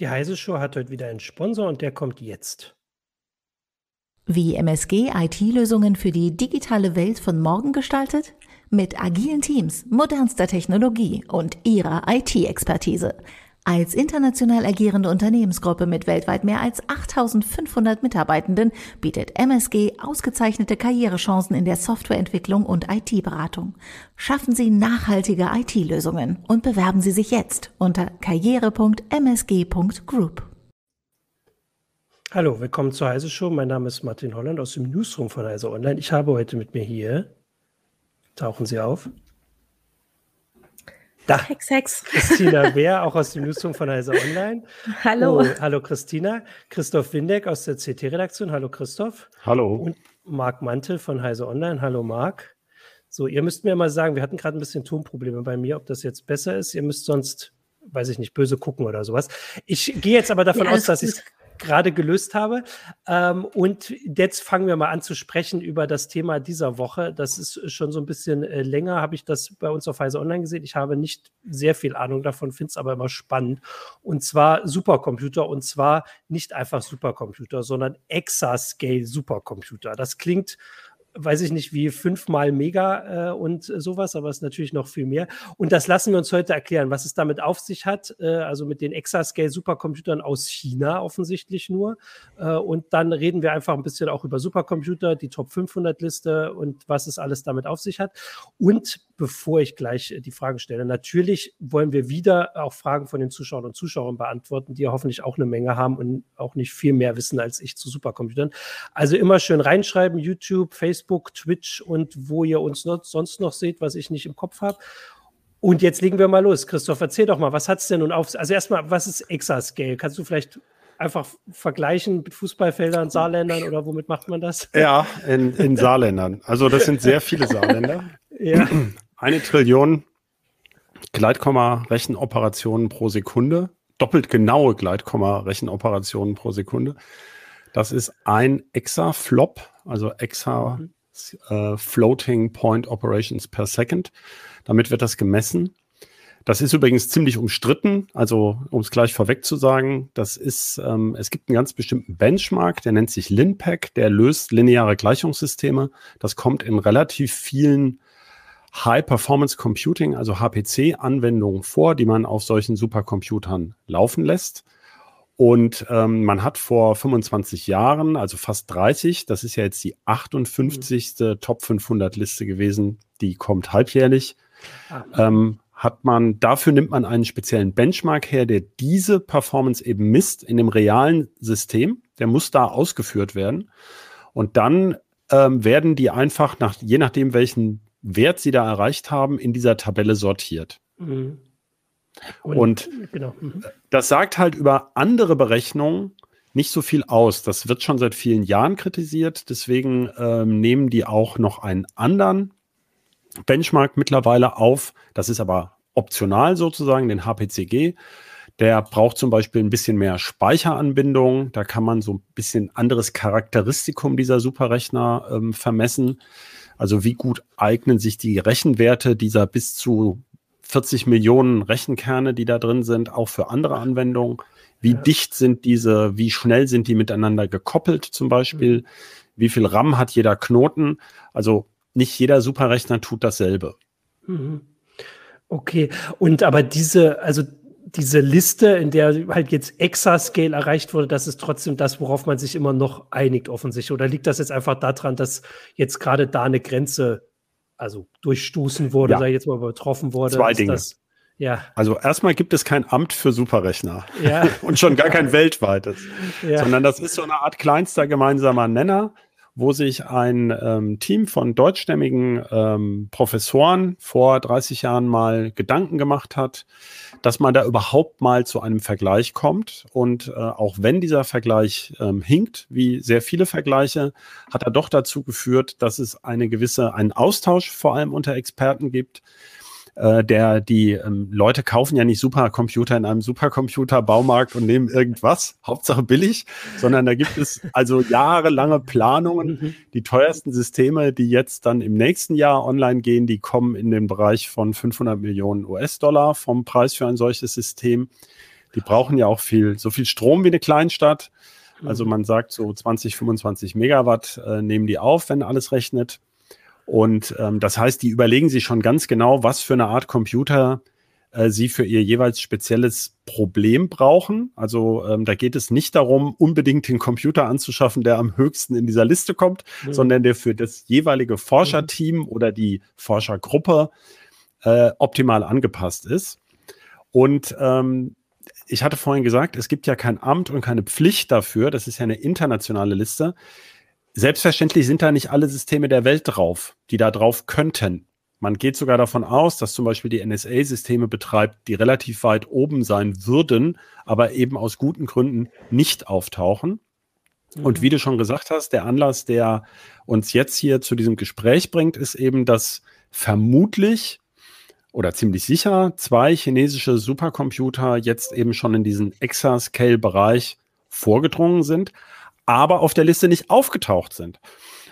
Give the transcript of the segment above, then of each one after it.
Die Heise Show hat heute wieder einen Sponsor und der kommt jetzt. Wie MSG IT-Lösungen für die digitale Welt von morgen gestaltet? Mit agilen Teams, modernster Technologie und ihrer IT-Expertise. Als international agierende Unternehmensgruppe mit weltweit mehr als 8500 Mitarbeitenden bietet MSG ausgezeichnete Karrierechancen in der Softwareentwicklung und IT-Beratung. Schaffen Sie nachhaltige IT-Lösungen und bewerben Sie sich jetzt unter karriere.msg.group. Hallo, willkommen zur Heise Show. Mein Name ist Martin Holland aus dem Newsroom von Heise Online. Ich habe heute mit mir hier, tauchen Sie auf, da. Hex, Hex. Christina Wehr, auch aus dem Newsroom von Heise Online. Hallo. Oh, hallo Christina. Christoph Windeck aus der CT-Redaktion. Hallo Christoph. Hallo. Und Marc Mantel von Heise Online. Hallo Marc. So, ihr müsst mir mal sagen, wir hatten gerade ein bisschen Tonprobleme bei mir, ob das jetzt besser ist. Ihr müsst sonst, weiß ich nicht, böse gucken oder sowas. Ich gehe jetzt aber davon ja, aus, dass ich gerade gelöst habe. Ähm, und jetzt fangen wir mal an zu sprechen über das Thema dieser Woche. Das ist schon so ein bisschen äh, länger, habe ich das bei uns auf Heise Online gesehen. Ich habe nicht sehr viel Ahnung davon, finde es aber immer spannend. Und zwar Supercomputer und zwar nicht einfach Supercomputer, sondern Exascale Supercomputer. Das klingt weiß ich nicht, wie fünfmal Mega äh, und sowas, aber es ist natürlich noch viel mehr. Und das lassen wir uns heute erklären, was es damit auf sich hat. Äh, also mit den Exascale-Supercomputern aus China offensichtlich nur. Äh, und dann reden wir einfach ein bisschen auch über Supercomputer, die Top 500-Liste und was es alles damit auf sich hat. Und bevor ich gleich die Fragen stelle, natürlich wollen wir wieder auch Fragen von den Zuschauern und Zuschauern beantworten, die hoffentlich auch eine Menge haben und auch nicht viel mehr wissen als ich zu Supercomputern. Also immer schön reinschreiben, YouTube, Facebook, Facebook, Twitch und wo ihr uns noch, sonst noch seht, was ich nicht im Kopf habe. Und jetzt legen wir mal los. Christoph, erzähl doch mal, was hat es denn nun auf? Also erstmal, was ist Exascale? Kannst du vielleicht einfach vergleichen mit Fußballfeldern, Saarländern oder womit macht man das? Ja, in, in Saarländern. Also das sind sehr viele Saarländer. ja. Eine Trillion Gleitkomma-Rechenoperationen pro Sekunde. Doppelt genaue Gleitkomma-Rechenoperationen pro Sekunde. Das ist ein Exaflop, also Exa mhm. Äh, Floating Point Operations per Second. Damit wird das gemessen. Das ist übrigens ziemlich umstritten. Also, um es gleich vorweg zu sagen, das ist, ähm, es gibt einen ganz bestimmten Benchmark, der nennt sich LinPack, der löst lineare Gleichungssysteme. Das kommt in relativ vielen High Performance Computing, also HPC-Anwendungen vor, die man auf solchen Supercomputern laufen lässt. Und ähm, man hat vor 25 Jahren, also fast 30, das ist ja jetzt die 58. Mhm. Top 500 Liste gewesen, die kommt halbjährlich, ah. ähm, hat man, dafür nimmt man einen speziellen Benchmark her, der diese Performance eben misst in dem realen System. Der muss da ausgeführt werden. Und dann ähm, werden die einfach nach, je nachdem, welchen Wert sie da erreicht haben, in dieser Tabelle sortiert. Mhm. Und, und genau. mhm. das sagt halt über andere Berechnungen nicht so viel aus. Das wird schon seit vielen Jahren kritisiert. Deswegen ähm, nehmen die auch noch einen anderen Benchmark mittlerweile auf. Das ist aber optional sozusagen, den HPCG. Der braucht zum Beispiel ein bisschen mehr Speicheranbindung. Da kann man so ein bisschen anderes Charakteristikum dieser Superrechner ähm, vermessen. Also wie gut eignen sich die Rechenwerte dieser bis zu 40 Millionen Rechenkerne, die da drin sind, auch für andere Anwendungen. Wie ja. dicht sind diese, wie schnell sind die miteinander gekoppelt zum Beispiel? Mhm. Wie viel RAM hat jeder Knoten? Also nicht jeder Superrechner tut dasselbe. Mhm. Okay, und aber diese, also diese Liste, in der halt jetzt Exascale erreicht wurde, das ist trotzdem das, worauf man sich immer noch einigt, offensichtlich. Oder liegt das jetzt einfach daran, dass jetzt gerade da eine Grenze also durchstoßen wurde, ja. sei jetzt mal übertroffen wurde. Zwei Dinge. Das, ja. Also erstmal gibt es kein Amt für Superrechner ja. und schon gar kein weltweites, ja. sondern das ist so eine Art kleinster gemeinsamer Nenner, wo sich ein ähm, Team von deutschstämmigen ähm, Professoren vor 30 Jahren mal Gedanken gemacht hat, dass man da überhaupt mal zu einem Vergleich kommt. Und äh, auch wenn dieser Vergleich ähm, hinkt, wie sehr viele Vergleiche, hat er doch dazu geführt, dass es eine gewisse, einen Austausch vor allem unter Experten gibt äh, der die ähm, Leute kaufen ja nicht Supercomputer in einem Supercomputer-Baumarkt und nehmen irgendwas, Hauptsache billig, sondern da gibt es also jahrelange Planungen. Mhm. Die teuersten Systeme, die jetzt dann im nächsten Jahr online gehen, die kommen in den Bereich von 500 Millionen US-Dollar vom Preis für ein solches System. Die brauchen ja auch viel, so viel Strom wie eine Kleinstadt. Also mhm. man sagt so 20, 25 Megawatt äh, nehmen die auf, wenn alles rechnet. Und ähm, das heißt, die überlegen sich schon ganz genau, was für eine Art Computer äh, sie für ihr jeweils spezielles Problem brauchen. Also ähm, da geht es nicht darum, unbedingt den Computer anzuschaffen, der am höchsten in dieser Liste kommt, mhm. sondern der für das jeweilige Forscherteam mhm. oder die Forschergruppe äh, optimal angepasst ist. Und ähm, ich hatte vorhin gesagt, es gibt ja kein Amt und keine Pflicht dafür. Das ist ja eine internationale Liste. Selbstverständlich sind da nicht alle Systeme der Welt drauf, die da drauf könnten. Man geht sogar davon aus, dass zum Beispiel die NSA Systeme betreibt, die relativ weit oben sein würden, aber eben aus guten Gründen nicht auftauchen. Mhm. Und wie du schon gesagt hast, der Anlass, der uns jetzt hier zu diesem Gespräch bringt, ist eben, dass vermutlich oder ziemlich sicher zwei chinesische Supercomputer jetzt eben schon in diesen Exascale-Bereich vorgedrungen sind, aber auf der Liste nicht aufgetaucht sind.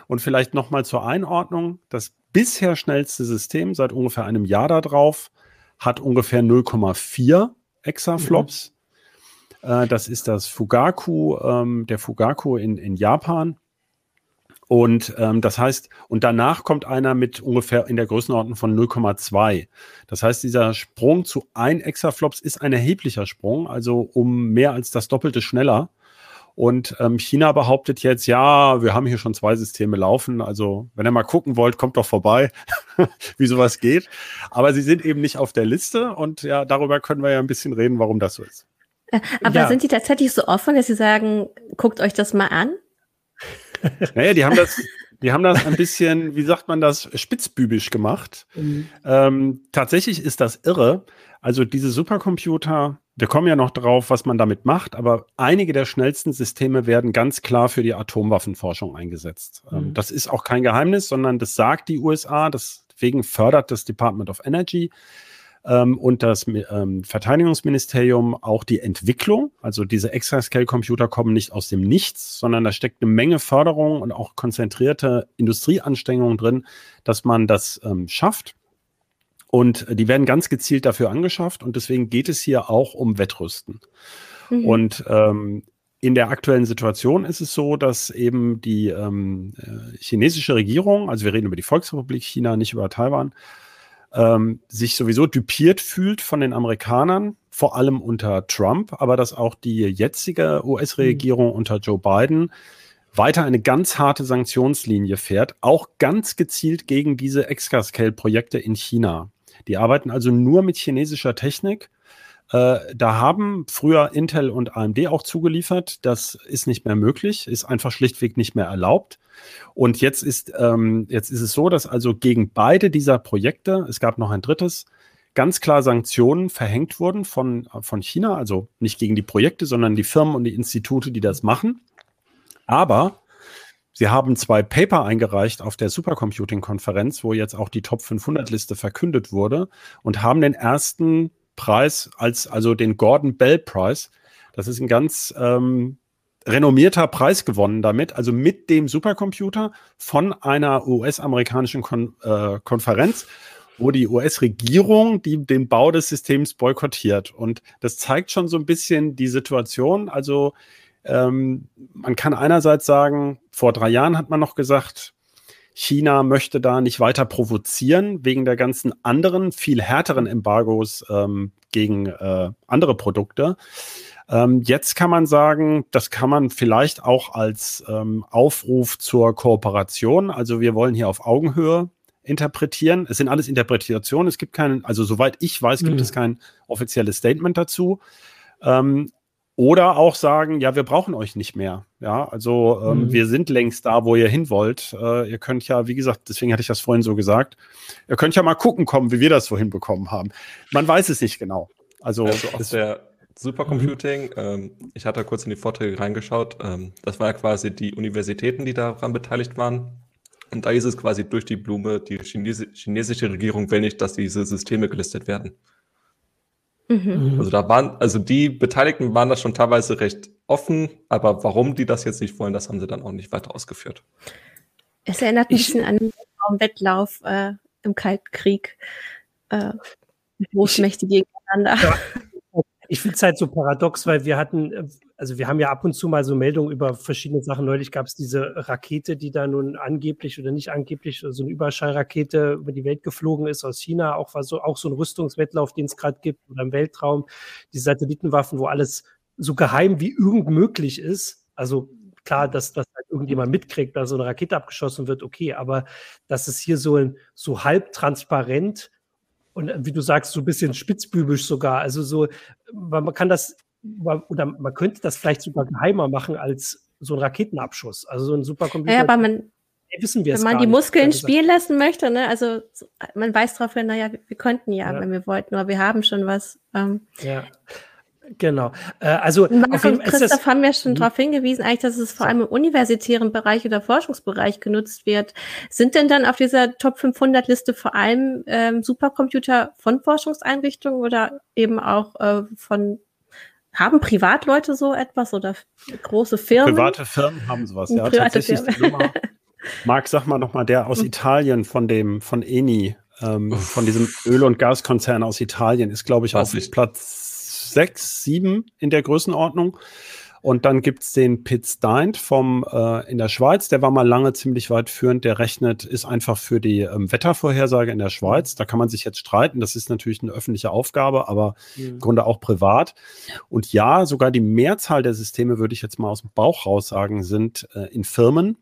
Und vielleicht nochmal zur Einordnung, das bisher schnellste System seit ungefähr einem Jahr darauf hat ungefähr 0,4 Exaflops. Mhm. Äh, das ist das Fugaku, ähm, der Fugaku in, in Japan. Und ähm, das heißt, und danach kommt einer mit ungefähr in der Größenordnung von 0,2. Das heißt, dieser Sprung zu ein Exaflops ist ein erheblicher Sprung, also um mehr als das Doppelte schneller. Und ähm, China behauptet jetzt, ja, wir haben hier schon zwei Systeme laufen. Also, wenn ihr mal gucken wollt, kommt doch vorbei, wie sowas geht. Aber sie sind eben nicht auf der Liste und ja, darüber können wir ja ein bisschen reden, warum das so ist. Äh, aber ja. sind die tatsächlich so offen, dass sie sagen, guckt euch das mal an? Naja, die haben das, die haben das ein bisschen, wie sagt man das, spitzbübisch gemacht. Mhm. Ähm, tatsächlich ist das irre. Also diese Supercomputer, wir kommen ja noch drauf, was man damit macht, aber einige der schnellsten Systeme werden ganz klar für die Atomwaffenforschung eingesetzt. Ähm, mhm. das ist auch kein Geheimnis, sondern das sagt die USA, deswegen fördert das Department of Energy ähm, und das ähm, Verteidigungsministerium auch die Entwicklung. Also diese Exascale-Computer kommen nicht aus dem Nichts, sondern da steckt eine Menge Förderung und auch konzentrierte Industrieanstrengungen drin, dass man das ähm, schafft. Und die werden ganz gezielt dafür angeschafft und deswegen geht es hier auch um Wettrüsten. Mhm. Und ähm, in der aktuellen Situation ist es so, dass eben die ähm, äh, chinesische Regierung, also wir reden über die Volksrepublik China, nicht über Taiwan, ähm, sich sowieso dupiert fühlt von den Amerikanern, vor allem unter Trump, aber dass auch die jetzige US-Regierung mhm. unter Joe Biden weiter eine ganz harte Sanktionslinie fährt, auch ganz gezielt gegen diese Exascale-Projekte in China. Die arbeiten also nur mit chinesischer Technik. Äh, da haben früher Intel und AMD auch zugeliefert. Das ist nicht mehr möglich, ist einfach schlichtweg nicht mehr erlaubt. Und jetzt ist, ähm, jetzt ist es so, dass also gegen beide dieser Projekte, es gab noch ein drittes, ganz klar Sanktionen verhängt wurden von, von China, also nicht gegen die Projekte, sondern die Firmen und die Institute, die das machen. Aber sie haben zwei Paper eingereicht auf der Supercomputing-Konferenz, wo jetzt auch die Top 500-Liste verkündet wurde und haben den ersten Preis als, also den Gordon Bell Prize. Das ist ein ganz ähm, renommierter Preis gewonnen damit, also mit dem Supercomputer von einer US-amerikanischen Kon äh, Konferenz, wo die US-Regierung den Bau des Systems boykottiert. Und das zeigt schon so ein bisschen die Situation. Also ähm, man kann einerseits sagen, vor drei Jahren hat man noch gesagt, China möchte da nicht weiter provozieren wegen der ganzen anderen, viel härteren Embargos ähm, gegen äh, andere Produkte. Ähm, jetzt kann man sagen, das kann man vielleicht auch als ähm, Aufruf zur Kooperation. Also wir wollen hier auf Augenhöhe interpretieren. Es sind alles Interpretationen. Es gibt keinen, also soweit ich weiß, gibt mhm. es kein offizielles Statement dazu. Ähm, oder auch sagen, ja, wir brauchen euch nicht mehr. Ja, also ähm, mhm. wir sind längst da, wo ihr hin wollt. Äh, ihr könnt ja, wie gesagt, deswegen hatte ich das vorhin so gesagt, ihr könnt ja mal gucken kommen, wie wir das vorhin bekommen haben. Man weiß es nicht genau. Also, also aus der Supercomputing. Mhm. Ähm, ich hatte kurz in die Vorträge reingeschaut. Ähm, das war ja quasi die Universitäten, die daran beteiligt waren. Und da ist es quasi durch die Blume, die Chinesi chinesische Regierung will nicht, dass diese Systeme gelistet werden. Mhm. Also da waren, also die Beteiligten waren da schon teilweise recht offen, aber warum die das jetzt nicht wollen, das haben sie dann auch nicht weiter ausgeführt. Es erinnert mich ein bisschen an den Wettlauf äh, im Kalten Krieg. Äh, Großmächte gegeneinander. Ja. ich finde es halt so paradox, weil wir hatten, äh, also wir haben ja ab und zu mal so Meldungen über verschiedene Sachen. Neulich gab es diese Rakete, die da nun angeblich oder nicht angeblich, so eine Überschallrakete über die Welt geflogen ist aus China. Auch war so, auch so ein Rüstungswettlauf, den es gerade gibt oder im Weltraum. Die Satellitenwaffen, wo alles so geheim wie irgend möglich ist. Also klar, dass das halt irgendjemand mitkriegt, dass so eine Rakete abgeschossen wird, okay, aber dass es hier so ein so halb transparent und wie du sagst, so ein bisschen spitzbübisch sogar. Also so, man kann das oder man könnte das vielleicht sogar geheimer machen als so ein Raketenabschuss. Also so ein Supercomputer. Ja, aber man, wissen wir wenn man die Muskeln spielen lassen möchte, ne, also man weiß darauf hin, naja, wir, wir könnten ja, ja, wenn wir wollten, aber wir haben schon was. Ähm, ja. Genau. Äh, also Marc und Christoph haben ja schon mhm. darauf hingewiesen, eigentlich, dass es vor allem im universitären Bereich oder Forschungsbereich genutzt wird. Sind denn dann auf dieser Top 500 Liste vor allem ähm, Supercomputer von Forschungseinrichtungen oder eben auch äh, von haben Privatleute so etwas oder große Firmen? Private Firmen haben sowas, ja. Private Firmen. Marc, sag mal nochmal, der aus mhm. Italien von dem, von Eni, ähm, von diesem Öl- und Gaskonzern aus Italien, ist, glaube ich, auf Platz sechs, sieben in der Größenordnung. Und dann gibt es den Pitt Stein vom äh, in der Schweiz, der war mal lange ziemlich weit führend, der rechnet, ist einfach für die ähm, Wettervorhersage in der Schweiz. Da kann man sich jetzt streiten, das ist natürlich eine öffentliche Aufgabe, aber mhm. im Grunde auch privat. Und ja, sogar die Mehrzahl der Systeme, würde ich jetzt mal aus dem Bauch raus sagen, sind äh, in Firmen,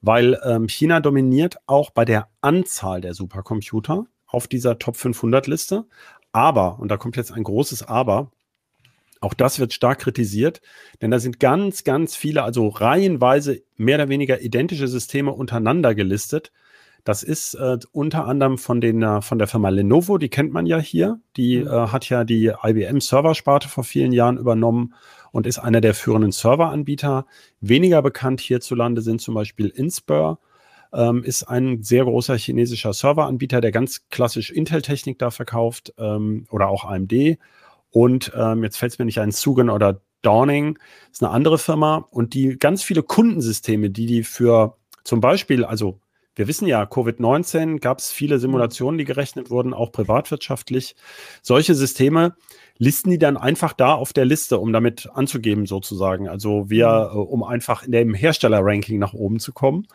weil ähm, China dominiert auch bei der Anzahl der Supercomputer auf dieser Top 500 Liste. Aber, und da kommt jetzt ein großes Aber, auch das wird stark kritisiert, denn da sind ganz, ganz viele, also reihenweise mehr oder weniger identische Systeme untereinander gelistet. Das ist äh, unter anderem von, den, äh, von der Firma Lenovo, die kennt man ja hier. Die mhm. äh, hat ja die IBM Serversparte vor vielen Jahren übernommen und ist einer der führenden Serveranbieter. Weniger bekannt hierzulande sind zum Beispiel Inspur, ähm, ist ein sehr großer chinesischer Serveranbieter, der ganz klassisch Intel-Technik da verkauft ähm, oder auch AMD. Und ähm, jetzt fällt es mir nicht ein, Zugen oder Dawning ist eine andere Firma und die ganz viele Kundensysteme, die die für zum Beispiel, also wir wissen ja, Covid-19 gab es viele Simulationen, die gerechnet wurden, auch privatwirtschaftlich. Solche Systeme listen die dann einfach da auf der Liste, um damit anzugeben sozusagen. Also wir, mhm. äh, um einfach in dem Hersteller-Ranking nach oben zu kommen.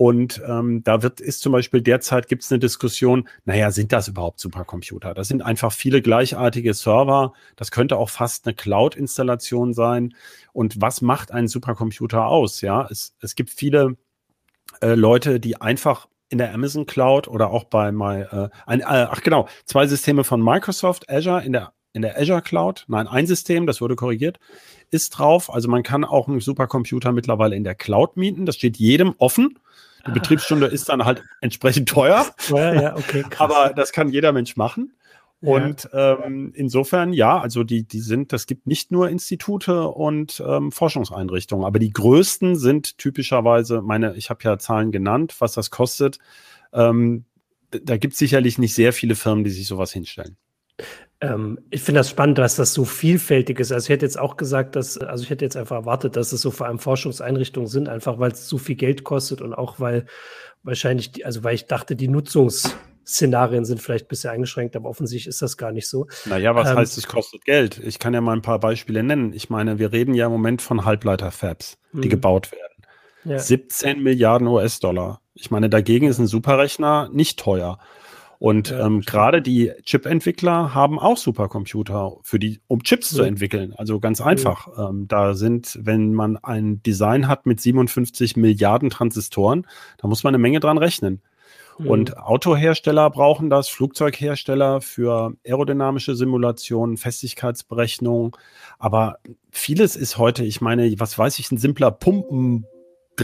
Und ähm, da wird ist zum Beispiel derzeit gibt es eine Diskussion, naja, sind das überhaupt Supercomputer? Das sind einfach viele gleichartige Server. Das könnte auch fast eine Cloud-Installation sein. Und was macht einen Supercomputer aus? Ja, es, es gibt viele äh, Leute, die einfach in der Amazon Cloud oder auch bei my, äh, ein, äh, ach genau, zwei Systeme von Microsoft Azure in der in der Azure Cloud, nein, ein System, das wurde korrigiert, ist drauf. Also man kann auch einen Supercomputer mittlerweile in der Cloud mieten. Das steht jedem offen. Die Betriebsstunde ist dann halt entsprechend teuer. Ja, ja, okay. Krass. Aber das kann jeder Mensch machen. Und ähm, insofern, ja, also die, die sind, das gibt nicht nur Institute und ähm, Forschungseinrichtungen, aber die größten sind typischerweise, meine, ich habe ja Zahlen genannt, was das kostet. Ähm, da gibt es sicherlich nicht sehr viele Firmen, die sich sowas hinstellen. Ähm, ich finde das spannend, dass das so vielfältig ist. Also ich hätte jetzt auch gesagt, dass, also ich hätte jetzt einfach erwartet, dass es so vor allem Forschungseinrichtungen sind, einfach weil es so viel Geld kostet und auch weil wahrscheinlich, die, also weil ich dachte, die Nutzungsszenarien sind vielleicht ein bisschen eingeschränkt, aber offensichtlich ist das gar nicht so. Naja, was ähm, heißt, es kostet Geld? Ich kann ja mal ein paar Beispiele nennen. Ich meine, wir reden ja im Moment von Halbleiter-Fabs, die mhm. gebaut werden. Ja. 17 Milliarden US-Dollar. Ich meine, dagegen ist ein Superrechner nicht teuer. Und ja, ähm, gerade die Chip-Entwickler haben auch Supercomputer für die, um Chips ja. zu entwickeln. Also ganz einfach. Ja. Ähm, da sind, wenn man ein Design hat mit 57 Milliarden Transistoren, da muss man eine Menge dran rechnen. Und Autohersteller brauchen das, Flugzeughersteller für aerodynamische Simulationen, Festigkeitsberechnung. Aber vieles ist heute, ich meine, was weiß ich, ein simpler Pumpen,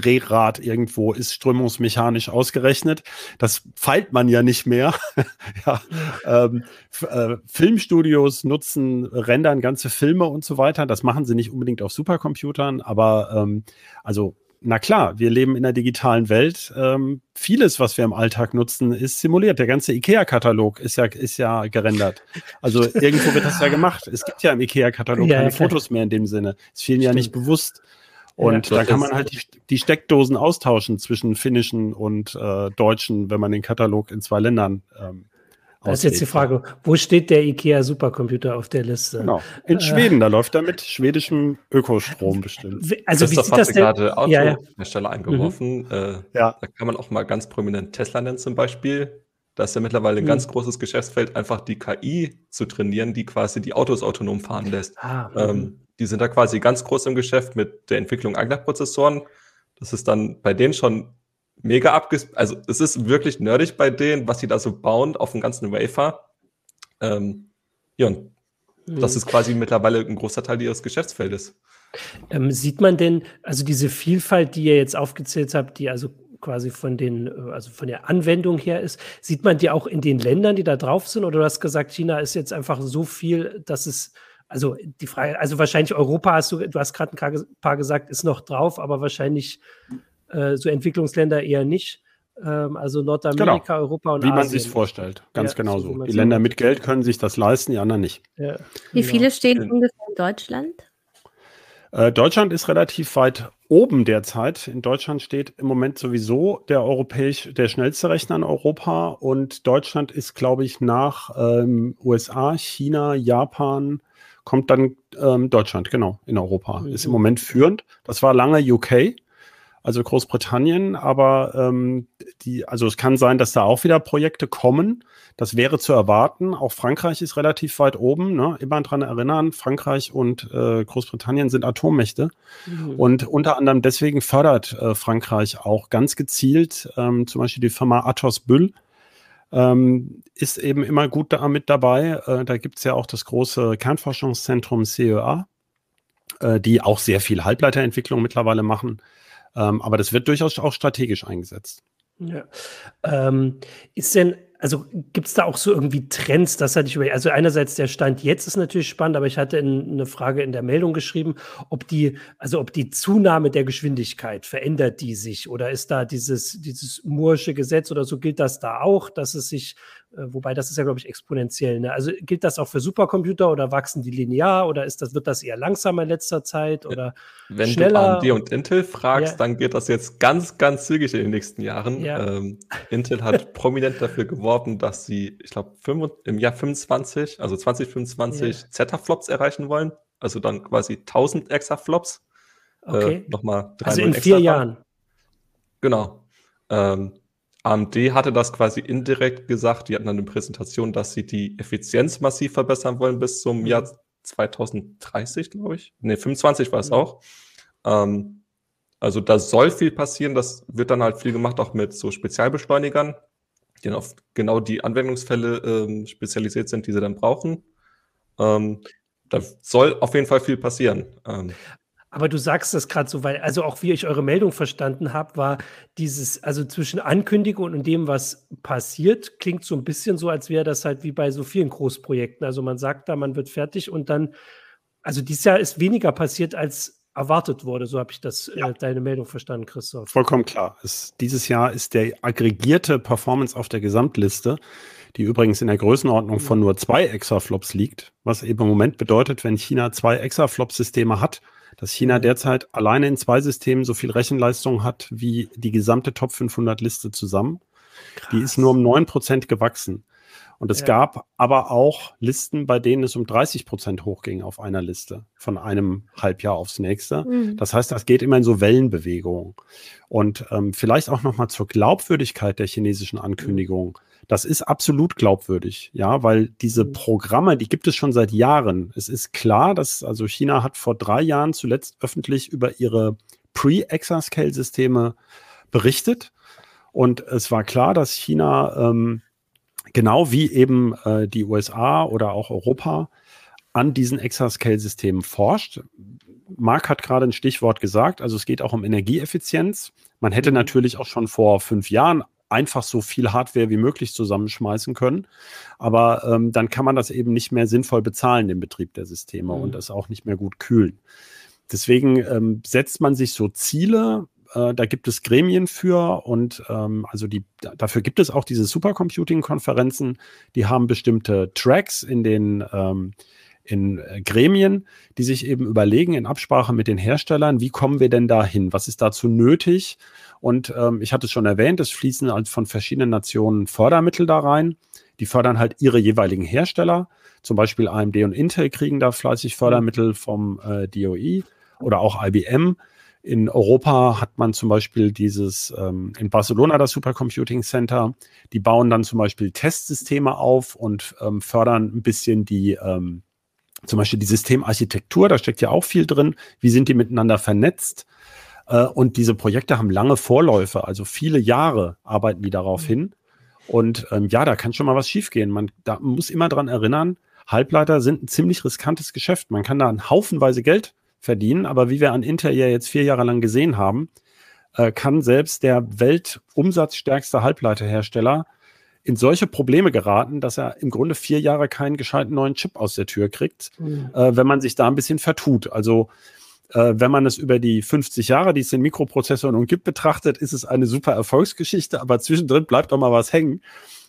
Drehrad irgendwo ist strömungsmechanisch ausgerechnet. Das feilt man ja nicht mehr. ja, ähm, äh, Filmstudios nutzen, rendern ganze Filme und so weiter. Das machen sie nicht unbedingt auf Supercomputern, aber ähm, also na klar, wir leben in einer digitalen Welt. Ähm, vieles, was wir im Alltag nutzen, ist simuliert. Der ganze IKEA-Katalog ist ja, ist ja gerendert. Also irgendwo wird das ja gemacht. Es gibt ja im IKEA-Katalog ja, keine klar. Fotos mehr in dem Sinne. Es vielen ja nicht bewusst. Und ja, da kann man halt die, die, Steckdosen austauschen zwischen finnischen und äh, deutschen, wenn man den Katalog in zwei Ländern ähm, Das ist jetzt die Frage, wo steht der IKEA Supercomputer auf der Liste? Genau. In äh, Schweden, da läuft er mit schwedischem Ökostrom bestimmt. Also Christoph wie sieht das denn? gerade Autohersteller ja, ja. eingeworfen. Mhm. Äh, ja. Da kann man auch mal ganz prominent Tesla nennen zum Beispiel. Da ist ja mittlerweile ein mhm. ganz großes Geschäftsfeld, einfach die KI zu trainieren, die quasi die Autos autonom fahren lässt. Ah, ähm, mhm. Die sind da quasi ganz groß im Geschäft mit der Entwicklung eigener Prozessoren. Das ist dann bei denen schon mega abges... Also es ist wirklich nerdig bei denen, was sie da so bauen auf dem ganzen Wafer. Ähm, ja, und mhm. das ist quasi mittlerweile ein großer Teil ihres Geschäftsfeldes. Ähm, sieht man denn, also diese Vielfalt, die ihr jetzt aufgezählt habt, die also quasi von den, äh, also von der Anwendung her ist, sieht man die auch in den Ländern, die da drauf sind? Oder du hast gesagt, China ist jetzt einfach so viel, dass es, also die Frage, also wahrscheinlich Europa hast du, du hast gerade ein paar gesagt, ist noch drauf, aber wahrscheinlich äh, so Entwicklungsländer eher nicht. Ähm, also Nordamerika, genau. Europa und Wie Asien. man sich vorstellt, ganz ja, genau so. Die Länder mit Geld können sich das leisten, die anderen nicht. Ja, Wie genau. viele stehen in, ungefähr in Deutschland? Äh, Deutschland ist relativ weit oben derzeit. In Deutschland steht im Moment sowieso der europäisch, der schnellste Rechner in Europa und Deutschland ist, glaube ich, nach ähm, USA, China, Japan, kommt dann ähm, Deutschland, genau, in Europa. Mhm. Ist im Moment führend. Das war lange UK also Großbritannien, aber ähm, die, also es kann sein, dass da auch wieder Projekte kommen. Das wäre zu erwarten. Auch Frankreich ist relativ weit oben. Ne? Immer dran erinnern, Frankreich und äh, Großbritannien sind Atommächte. Mhm. Und unter anderem deswegen fördert äh, Frankreich auch ganz gezielt ähm, zum Beispiel die Firma Athos Büll. Ähm, ist eben immer gut da mit dabei. Äh, da gibt es ja auch das große Kernforschungszentrum CEA, äh, die auch sehr viel Halbleiterentwicklung mittlerweile machen. Ähm, aber das wird durchaus auch strategisch eingesetzt. Ja. Ähm, ist denn, also gibt es da auch so irgendwie Trends, das hatte ich über, also einerseits der Stand jetzt ist natürlich spannend, aber ich hatte in, eine Frage in der Meldung geschrieben, ob die, also ob die Zunahme der Geschwindigkeit, verändert die sich? Oder ist da dieses, dieses Moore'sche Gesetz oder so gilt das da auch, dass es sich wobei das ist ja, glaube ich, exponentiell. Ne? Also gilt das auch für Supercomputer oder wachsen die linear oder ist das, wird das eher langsamer in letzter Zeit oder Wenn schneller? du AMD und Intel fragst, ja. dann geht das jetzt ganz, ganz zügig in den nächsten Jahren. Ja. Ähm, Intel hat prominent dafür geworben, dass sie, ich glaube, im Jahr 25, also 2025 ja. Zetaflops erreichen wollen. Also dann quasi 1000 Exaflops. Äh, okay. Äh, nochmal Also in vier Jahren. Genau. Ähm, AMD hatte das quasi indirekt gesagt. Die hatten dann eine Präsentation, dass sie die Effizienz massiv verbessern wollen bis zum mhm. Jahr 2030, glaube ich. Ne, 25 war es mhm. auch. Ähm, also da soll viel passieren. Das wird dann halt viel gemacht, auch mit so Spezialbeschleunigern, die dann auf genau die Anwendungsfälle ähm, spezialisiert sind, die sie dann brauchen. Ähm, da soll auf jeden Fall viel passieren. Ähm, aber du sagst das gerade so, weil, also auch wie ich eure Meldung verstanden habe, war dieses, also zwischen Ankündigung und dem, was passiert, klingt so ein bisschen so, als wäre das halt wie bei so vielen Großprojekten. Also man sagt da, man wird fertig und dann, also dieses Jahr ist weniger passiert, als erwartet wurde. So habe ich das, äh, ja. äh, deine Meldung verstanden, Christoph. Vollkommen klar. Es, dieses Jahr ist der aggregierte Performance auf der Gesamtliste, die übrigens in der Größenordnung von nur zwei Exaflops liegt, was eben im Moment bedeutet, wenn China zwei Exaflop-Systeme hat, dass China derzeit alleine in zwei Systemen so viel Rechenleistung hat wie die gesamte Top 500 Liste zusammen. Krass. Die ist nur um neun Prozent gewachsen. Und es ja. gab aber auch Listen, bei denen es um 30 Prozent hochging auf einer Liste, von einem Halbjahr aufs nächste. Mhm. Das heißt, das geht immer in so Wellenbewegungen. Und ähm, vielleicht auch nochmal zur Glaubwürdigkeit der chinesischen Ankündigung. Das ist absolut glaubwürdig, ja, weil diese mhm. Programme, die gibt es schon seit Jahren. Es ist klar, dass also China hat vor drei Jahren zuletzt öffentlich über ihre Pre-Exascale-Systeme berichtet. Und es war klar, dass China ähm, genau wie eben äh, die USA oder auch Europa an diesen Exascale-Systemen forscht. Marc hat gerade ein Stichwort gesagt, also es geht auch um Energieeffizienz. Man hätte mhm. natürlich auch schon vor fünf Jahren einfach so viel Hardware wie möglich zusammenschmeißen können. Aber ähm, dann kann man das eben nicht mehr sinnvoll bezahlen, den Betrieb der Systeme mhm. und das auch nicht mehr gut kühlen. Deswegen ähm, setzt man sich so Ziele, äh, da gibt es Gremien für und ähm, also die, dafür gibt es auch diese Supercomputing-Konferenzen, die haben bestimmte Tracks in den ähm, in äh, Gremien, die sich eben überlegen in Absprache mit den Herstellern, wie kommen wir denn dahin? Was ist dazu nötig? Und ähm, ich hatte es schon erwähnt, es fließen halt von verschiedenen Nationen Fördermittel da rein. Die fördern halt ihre jeweiligen Hersteller. Zum Beispiel AMD und Intel kriegen da fleißig Fördermittel vom äh, DOI oder auch IBM. In Europa hat man zum Beispiel dieses, ähm, in Barcelona das Supercomputing Center. Die bauen dann zum Beispiel Testsysteme auf und ähm, fördern ein bisschen die, ähm, zum Beispiel die Systemarchitektur. Da steckt ja auch viel drin. Wie sind die miteinander vernetzt? Äh, und diese Projekte haben lange Vorläufe, also viele Jahre arbeiten die darauf mhm. hin. Und ähm, ja, da kann schon mal was schiefgehen. Man da muss immer dran erinnern, Halbleiter sind ein ziemlich riskantes Geschäft. Man kann da einen Haufenweise Geld verdienen. Aber wie wir an Intel ja jetzt vier Jahre lang gesehen haben, äh, kann selbst der weltumsatzstärkste Halbleiterhersteller in solche Probleme geraten, dass er im Grunde vier Jahre keinen gescheiten neuen Chip aus der Tür kriegt, mhm. äh, wenn man sich da ein bisschen vertut. Also äh, wenn man es über die 50 Jahre, die es in Mikroprozessoren und gibt, betrachtet, ist es eine super Erfolgsgeschichte, aber zwischendrin bleibt auch mal was hängen.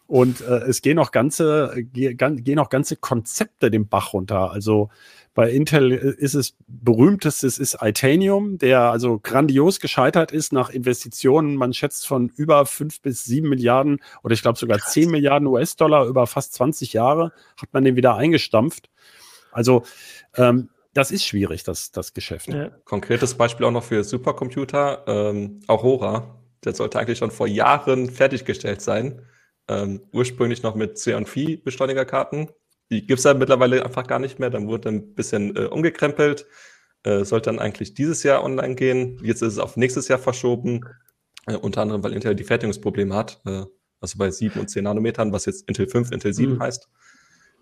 Und äh, es gehen auch ganze, gehen auch ganze Konzepte den Bach runter. Also bei Intel ist es berühmtestes ist Itanium, der also grandios gescheitert ist nach Investitionen. Man schätzt von über fünf bis sieben Milliarden oder ich glaube sogar zehn Milliarden US-Dollar über fast 20 Jahre hat man den wieder eingestampft. Also ähm, das ist schwierig, das, das Geschäft. Ja. Konkretes Beispiel auch noch für Supercomputer, ähm, Aurora. Der sollte eigentlich schon vor Jahren fertiggestellt sein. Ähm, ursprünglich noch mit C und Phi-Beschleunigerkarten. Die gibt es ja mittlerweile einfach gar nicht mehr. Dann wurde ein bisschen äh, umgekrempelt. Äh, sollte dann eigentlich dieses Jahr online gehen. Jetzt ist es auf nächstes Jahr verschoben. Äh, unter anderem, weil Intel die Fertigungsprobleme hat. Äh, also bei 7 und 10 Nanometern, was jetzt Intel 5, Intel 7 mhm. heißt.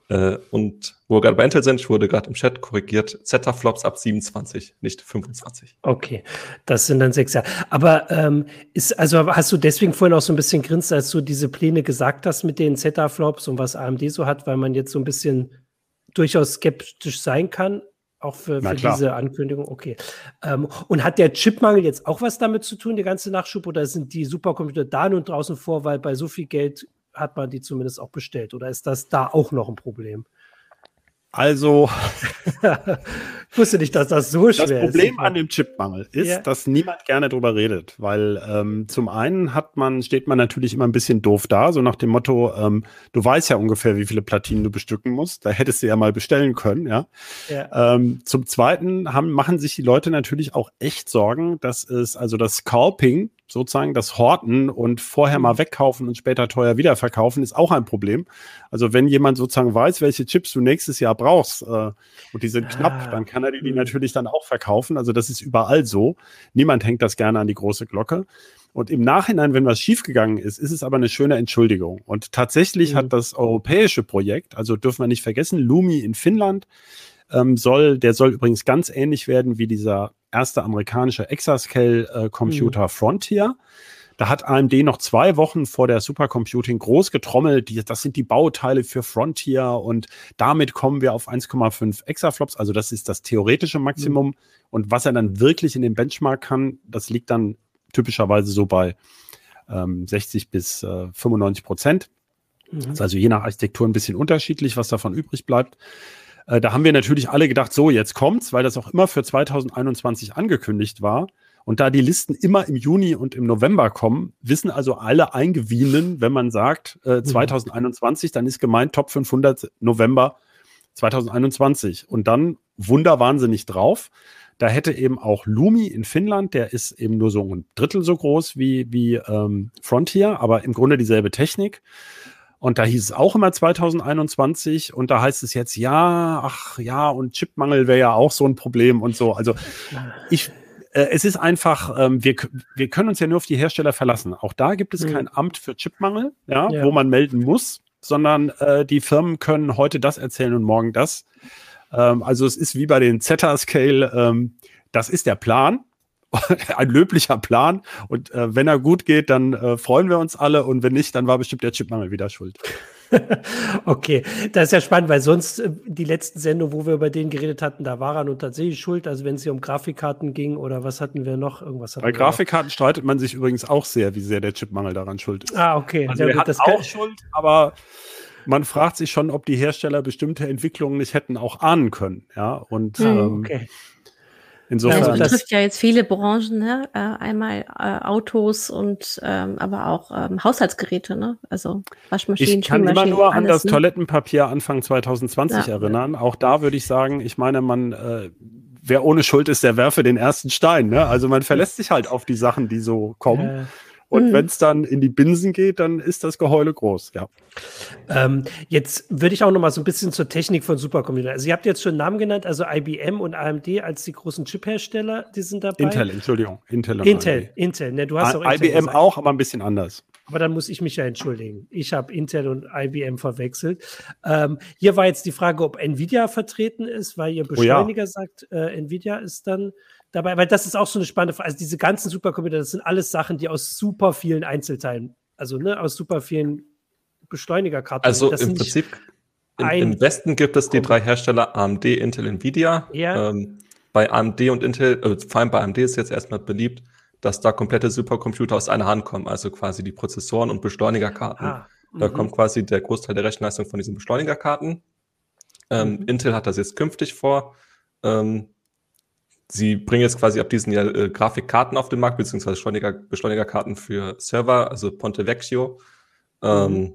Äh, und wo wir gerade bei Intel sind, ich wurde gerade im Chat korrigiert, Zetaflops ab 27, nicht 25. Okay, das sind dann sechs Jahre. Aber ähm, ist, also hast du deswegen vorhin auch so ein bisschen grinst, als du diese Pläne gesagt hast mit den Zetaflops und was AMD so hat, weil man jetzt so ein bisschen durchaus skeptisch sein kann, auch für, für diese Ankündigung, okay. Ähm, und hat der Chipmangel jetzt auch was damit zu tun, der ganze Nachschub, oder sind die Supercomputer da nun draußen vor, weil bei so viel Geld hat man die zumindest auch bestellt. Oder ist das da auch noch ein Problem? Also, ich wusste nicht, dass das so schwer ist. Das Problem an dem Chipmangel ist, ja. dass niemand gerne drüber redet, weil ähm, zum einen hat man, steht man natürlich immer ein bisschen doof da, so nach dem Motto, ähm, du weißt ja ungefähr, wie viele Platinen du bestücken musst, da hättest du ja mal bestellen können, ja. ja. Ähm, zum zweiten haben, machen sich die Leute natürlich auch echt Sorgen, dass es, also das Scalping sozusagen das Horten und vorher mal mhm. wegkaufen und später teuer wiederverkaufen, ist auch ein Problem. Also wenn jemand sozusagen weiß, welche Chips du nächstes Jahr brauchst äh, und die sind ah. knapp, dann kann er die, die mhm. natürlich dann auch verkaufen. Also das ist überall so. Niemand hängt das gerne an die große Glocke. Und im Nachhinein, wenn was schiefgegangen ist, ist es aber eine schöne Entschuldigung. Und tatsächlich mhm. hat das europäische Projekt, also dürfen wir nicht vergessen, Lumi in Finnland, ähm, soll, der soll übrigens ganz ähnlich werden wie dieser erste amerikanische Exascale-Computer mhm. Frontier. Da hat AMD noch zwei Wochen vor der Supercomputing groß getrommelt. Die, das sind die Bauteile für Frontier und damit kommen wir auf 1,5 Exaflops. Also das ist das theoretische Maximum. Mhm. Und was er dann wirklich in dem Benchmark kann, das liegt dann typischerweise so bei ähm, 60 bis äh, 95 Prozent. Mhm. Das ist also je nach Architektur ein bisschen unterschiedlich, was davon übrig bleibt. Äh, da haben wir natürlich alle gedacht, so, jetzt kommt's, weil das auch immer für 2021 angekündigt war. Und da die Listen immer im Juni und im November kommen, wissen also alle Eingewienen, wenn man sagt äh, 2021, mhm. dann ist gemeint Top 500 November 2021. Und dann wunderwahnsinnig drauf. Da hätte eben auch Lumi in Finnland, der ist eben nur so ein Drittel so groß wie, wie ähm, Frontier, aber im Grunde dieselbe Technik. Und da hieß es auch immer 2021 und da heißt es jetzt, ja, ach ja, und Chipmangel wäre ja auch so ein Problem und so. Also ich, äh, es ist einfach, ähm, wir, wir können uns ja nur auf die Hersteller verlassen. Auch da gibt es mhm. kein Amt für Chipmangel, ja, ja, wo man melden muss, sondern äh, die Firmen können heute das erzählen und morgen das. Ähm, also es ist wie bei den Zeta-Scale, ähm, das ist der Plan. ein löblicher Plan. Und äh, wenn er gut geht, dann äh, freuen wir uns alle. Und wenn nicht, dann war bestimmt der Chipmangel wieder schuld. okay, das ist ja spannend, weil sonst äh, die letzten Sendungen, wo wir über den geredet hatten, da war er nun tatsächlich schuld. Also wenn es hier um Grafikkarten ging oder was hatten wir noch? Irgendwas Bei Grafikkarten streitet man sich übrigens auch sehr, wie sehr der Chipmangel daran schuld ist. Ah, okay. Also ja, er gut, hat auch Schuld, aber man fragt sich schon, ob die Hersteller bestimmte Entwicklungen nicht hätten auch ahnen können. Ja, und hm, ähm, okay. Insofern. Ja, das betrifft ja jetzt viele Branchen, ne? Äh, einmal äh, Autos und ähm, aber auch ähm, Haushaltsgeräte, ne? Also Waschmaschinen, Ich kann immer nur an das ne? Toilettenpapier Anfang 2020 ja. erinnern. Auch da würde ich sagen, ich meine, man äh, wer ohne Schuld ist, der werfe den ersten Stein. Ne? Also man verlässt sich halt auf die Sachen, die so kommen. Und mhm. wenn es dann in die Binsen geht, dann ist das Geheule groß, ja. Ähm, jetzt würde ich auch noch mal so ein bisschen zur Technik von Supercomputern. Also ihr habt jetzt schon Namen genannt, also IBM und AMD als die großen Chip-Hersteller, die sind dabei. Intel, Entschuldigung. Intel, Intel, AMD. Intel. Ne, du hast auch Intel IBM gesagt. auch, aber ein bisschen anders. Aber dann muss ich mich ja entschuldigen. Ich habe Intel und IBM verwechselt. Ähm, hier war jetzt die Frage, ob Nvidia vertreten ist, weil ihr Beschleuniger oh ja. sagt, äh, Nvidia ist dann dabei, weil das ist auch so eine spannende Frage. Also diese ganzen Supercomputer, das sind alles Sachen, die aus super vielen Einzelteilen, also ne, aus super vielen Beschleunigerkarten. Also im Prinzip im, im, Westen gibt es die drei Hersteller AMD, Intel, Nvidia. Ja. Ähm, bei AMD und Intel, äh, vor allem bei AMD ist jetzt erstmal beliebt, dass da komplette Supercomputer aus einer Hand kommen, also quasi die Prozessoren und Beschleunigerkarten. Ah, da mhm. kommt quasi der Großteil der Rechenleistung von diesen Beschleunigerkarten. Ähm, mhm. Intel hat das jetzt künftig vor. Ähm, Sie bringen jetzt quasi ab diesem Jahr äh, Grafikkarten auf den Markt, beziehungsweise Beschleuniger, Beschleunigerkarten für Server, also Ponte Vecchio. Ähm, mhm.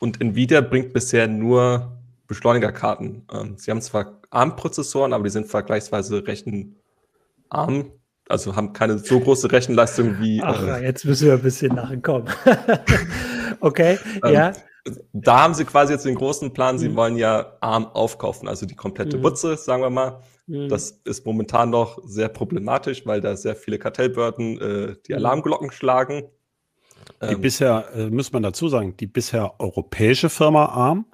und Nvidia bringt bisher nur Beschleunigerkarten. Ähm, sie haben zwar ARM-Prozessoren, aber die sind vergleichsweise rechenarm, also haben keine so große Rechenleistung wie. Ach, äh, jetzt müssen wir ein bisschen nachkommen. okay, ähm, ja. Da haben sie quasi jetzt den großen Plan, sie mhm. wollen ja ARM aufkaufen, also die komplette mhm. Butze, sagen wir mal. Mhm. Das ist momentan noch sehr problematisch, weil da sehr viele Kartellbehörden äh, die mhm. Alarmglocken schlagen. Die ähm, bisher, äh, muss man dazu sagen, die bisher europäische Firma ARM,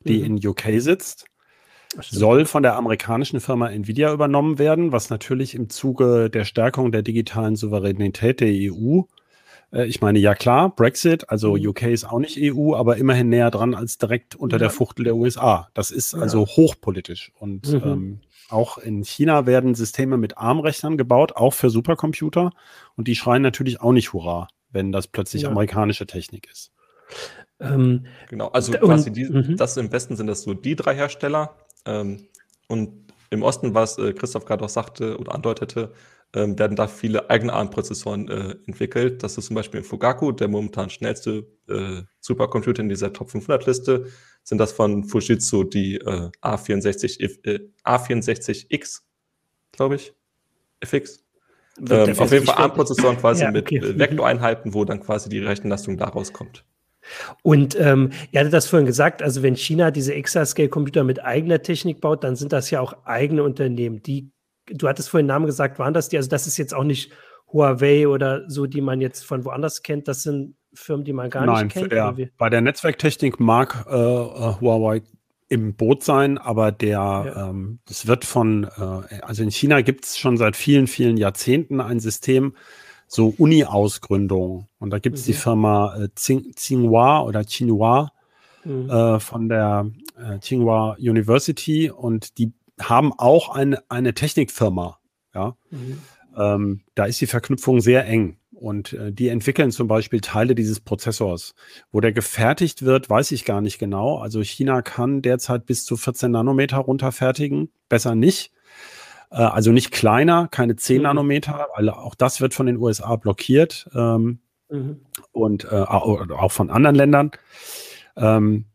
die mhm. in UK sitzt, soll von der amerikanischen Firma Nvidia übernommen werden, was natürlich im Zuge der Stärkung der digitalen Souveränität der EU, äh, ich meine, ja klar, Brexit, also mhm. UK ist auch nicht EU, aber immerhin näher dran als direkt unter ja. der Fuchtel der USA. Das ist also hochpolitisch und mhm. ähm, auch in China werden Systeme mit ARM-Rechnern gebaut, auch für Supercomputer. Und die schreien natürlich auch nicht Hurra, wenn das plötzlich ja. amerikanische Technik ist. Ähm, genau, also quasi die, mhm. das im Westen sind das so die drei Hersteller. Ähm, und im Osten, was äh, Christoph gerade auch sagte oder andeutete, ähm, werden da viele eigene ARM-Prozessoren äh, entwickelt. Das ist zum Beispiel in Fugaku, der momentan schnellste äh, Supercomputer in dieser Top 500-Liste sind das von Fujitsu die äh, A64, äh, A64X, glaube ich. FX. Ähm, auf jeden Fall ARM-Prozessoren quasi ja, okay. mit äh, Vektoreinheiten, wo dann quasi die Rechenleistung daraus kommt. Und ähm, ihr hattet das vorhin gesagt, also wenn China diese Exascale-Computer mit eigener Technik baut, dann sind das ja auch eigene Unternehmen. Die, du hattest vorhin Namen gesagt, waren das die? Also das ist jetzt auch nicht Huawei oder so, die man jetzt von woanders kennt. Das sind Firmen, die man gar Nein, nicht kennt? Ja. Bei der Netzwerktechnik mag äh, äh, Huawei im Boot sein, aber der, ja. ähm, es wird von, äh, also in China gibt es schon seit vielen, vielen Jahrzehnten ein System, so Uni-Ausgründung. Und da gibt es mhm. die Firma äh, Tsinghua oder Tsinghua mhm. äh, von der äh, Tsinghua University und die haben auch eine, eine Technikfirma. Ja. Mhm. Ähm, da ist die Verknüpfung sehr eng. Und äh, die entwickeln zum Beispiel Teile dieses Prozessors. Wo der gefertigt wird, weiß ich gar nicht genau. Also China kann derzeit bis zu 14 Nanometer runterfertigen, besser nicht. Äh, also nicht kleiner, keine 10 mhm. Nanometer, weil auch das wird von den USA blockiert ähm, mhm. und äh, auch von anderen Ländern. Ähm,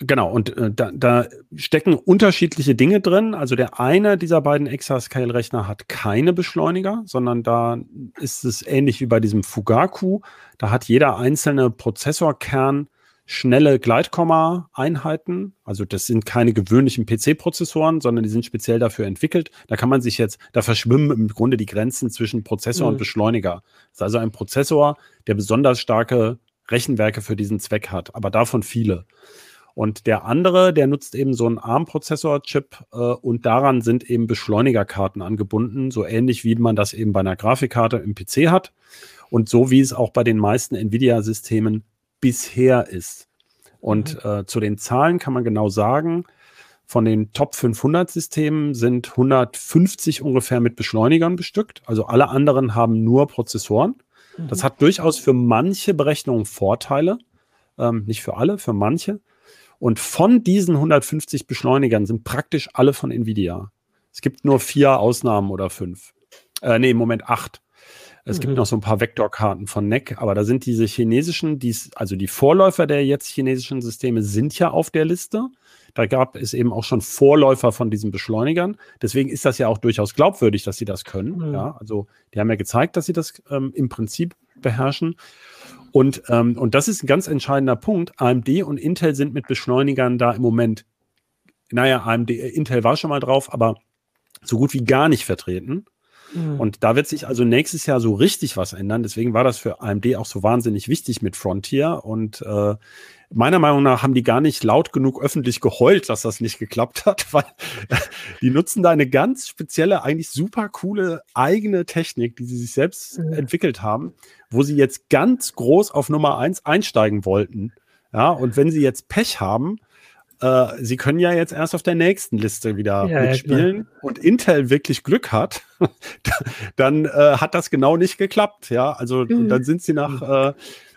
Genau, und äh, da, da stecken unterschiedliche Dinge drin. Also der eine dieser beiden Exascale-Rechner hat keine Beschleuniger, sondern da ist es ähnlich wie bei diesem Fugaku. Da hat jeder einzelne Prozessorkern schnelle Gleitkomma-Einheiten. Also das sind keine gewöhnlichen PC-Prozessoren, sondern die sind speziell dafür entwickelt. Da kann man sich jetzt, da verschwimmen im Grunde die Grenzen zwischen Prozessor mhm. und Beschleuniger. Das ist also ein Prozessor, der besonders starke Rechenwerke für diesen Zweck hat, aber davon viele. Und der andere, der nutzt eben so einen ARM-Prozessor-Chip äh, und daran sind eben Beschleunigerkarten angebunden, so ähnlich wie man das eben bei einer Grafikkarte im PC hat und so wie es auch bei den meisten Nvidia-Systemen bisher ist. Und mhm. äh, zu den Zahlen kann man genau sagen, von den Top 500 Systemen sind 150 ungefähr mit Beschleunigern bestückt. Also alle anderen haben nur Prozessoren. Mhm. Das hat durchaus für manche Berechnungen Vorteile ähm, nicht für alle, für manche. Und von diesen 150 Beschleunigern sind praktisch alle von Nvidia. Es gibt nur vier Ausnahmen oder fünf. Äh, nee, im Moment acht. Es mhm. gibt noch so ein paar Vektorkarten von NEC, aber da sind diese chinesischen, die's, also die Vorläufer der jetzt chinesischen Systeme sind ja auf der Liste. Da gab es eben auch schon Vorläufer von diesen Beschleunigern. Deswegen ist das ja auch durchaus glaubwürdig, dass sie das können. Mhm. Ja, also die haben ja gezeigt, dass sie das ähm, im Prinzip beherrschen. Und, ähm, und das ist ein ganz entscheidender Punkt. AMD und Intel sind mit Beschleunigern da im Moment, naja, AMD, äh, Intel war schon mal drauf, aber so gut wie gar nicht vertreten. Mhm. Und da wird sich also nächstes Jahr so richtig was ändern. Deswegen war das für AMD auch so wahnsinnig wichtig mit Frontier. Und äh, meiner Meinung nach haben die gar nicht laut genug öffentlich geheult, dass das nicht geklappt hat, weil die nutzen da eine ganz spezielle, eigentlich super coole eigene Technik, die sie sich selbst mhm. entwickelt haben, wo sie jetzt ganz groß auf Nummer eins einsteigen wollten. Ja, und wenn sie jetzt Pech haben, äh, sie können ja jetzt erst auf der nächsten Liste wieder ja, mitspielen ja, und Intel wirklich Glück hat, dann äh, hat das genau nicht geklappt. Ja, also mhm. dann sind sie nach, äh,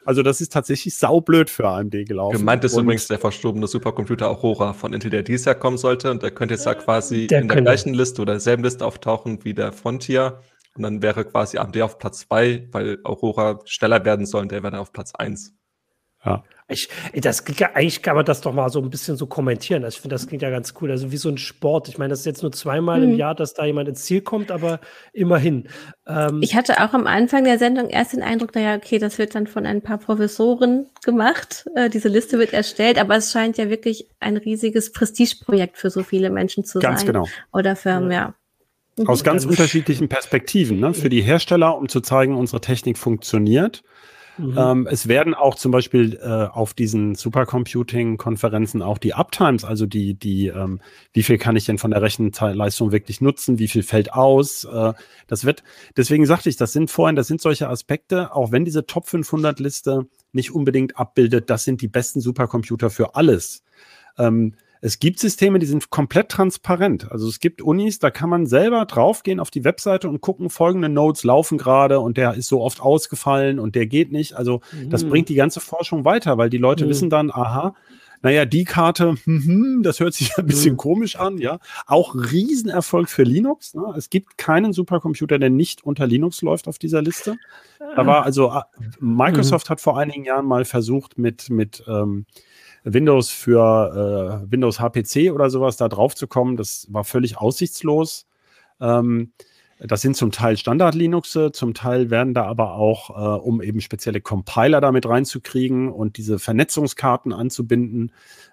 also das ist tatsächlich saublöd für AMD gelaufen. Gemeint ist und übrigens der verstorbene Supercomputer Aurora von Intel, der dieses Jahr kommen sollte und der könnte jetzt da quasi der in der gleichen Liste oder derselben Liste auftauchen wie der Frontier. Und dann wäre quasi AMD auf Platz zwei, weil Aurora schneller werden soll und der wäre dann auf Platz eins. Ja. Ich, das, eigentlich kann man das doch mal so ein bisschen so kommentieren. Also ich finde, das klingt ja ganz cool. Also wie so ein Sport. Ich meine, das ist jetzt nur zweimal mhm. im Jahr, dass da jemand ins Ziel kommt, aber immerhin. Ähm, ich hatte auch am Anfang der Sendung erst den Eindruck, naja, okay, das wird dann von ein paar Professoren gemacht. Äh, diese Liste wird erstellt, aber es scheint ja wirklich ein riesiges Prestigeprojekt für so viele Menschen zu ganz sein. Ganz genau. Oder Firmen, ja. ja. Aus ganz also, unterschiedlichen Perspektiven. Ne? Für die Hersteller, um zu zeigen, unsere Technik funktioniert Mhm. Ähm, es werden auch zum Beispiel äh, auf diesen Supercomputing-Konferenzen auch die Uptimes, also die, die, ähm, wie viel kann ich denn von der Rechenleistung wirklich nutzen, wie viel fällt aus. Äh, das wird, deswegen sagte ich, das sind vorhin, das sind solche Aspekte, auch wenn diese Top 500 Liste nicht unbedingt abbildet, das sind die besten Supercomputer für alles. Ähm, es gibt Systeme, die sind komplett transparent. Also es gibt Unis, da kann man selber draufgehen auf die Webseite und gucken, folgende Nodes laufen gerade und der ist so oft ausgefallen und der geht nicht. Also mhm. das bringt die ganze Forschung weiter, weil die Leute mhm. wissen dann, aha, naja, die Karte, hm, das hört sich ein bisschen mhm. komisch an, ja. Auch Riesenerfolg für Linux. Ne? Es gibt keinen Supercomputer, der nicht unter Linux läuft auf dieser Liste. Da war also, äh, Microsoft mhm. hat vor einigen Jahren mal versucht, mit, mit ähm, Windows für äh, Windows HPC oder sowas da drauf zu kommen, das war völlig aussichtslos. Ähm, das sind zum Teil Standard-Linuxe, zum Teil werden da aber auch, äh, um eben spezielle Compiler damit reinzukriegen und diese Vernetzungskarten anzubinden,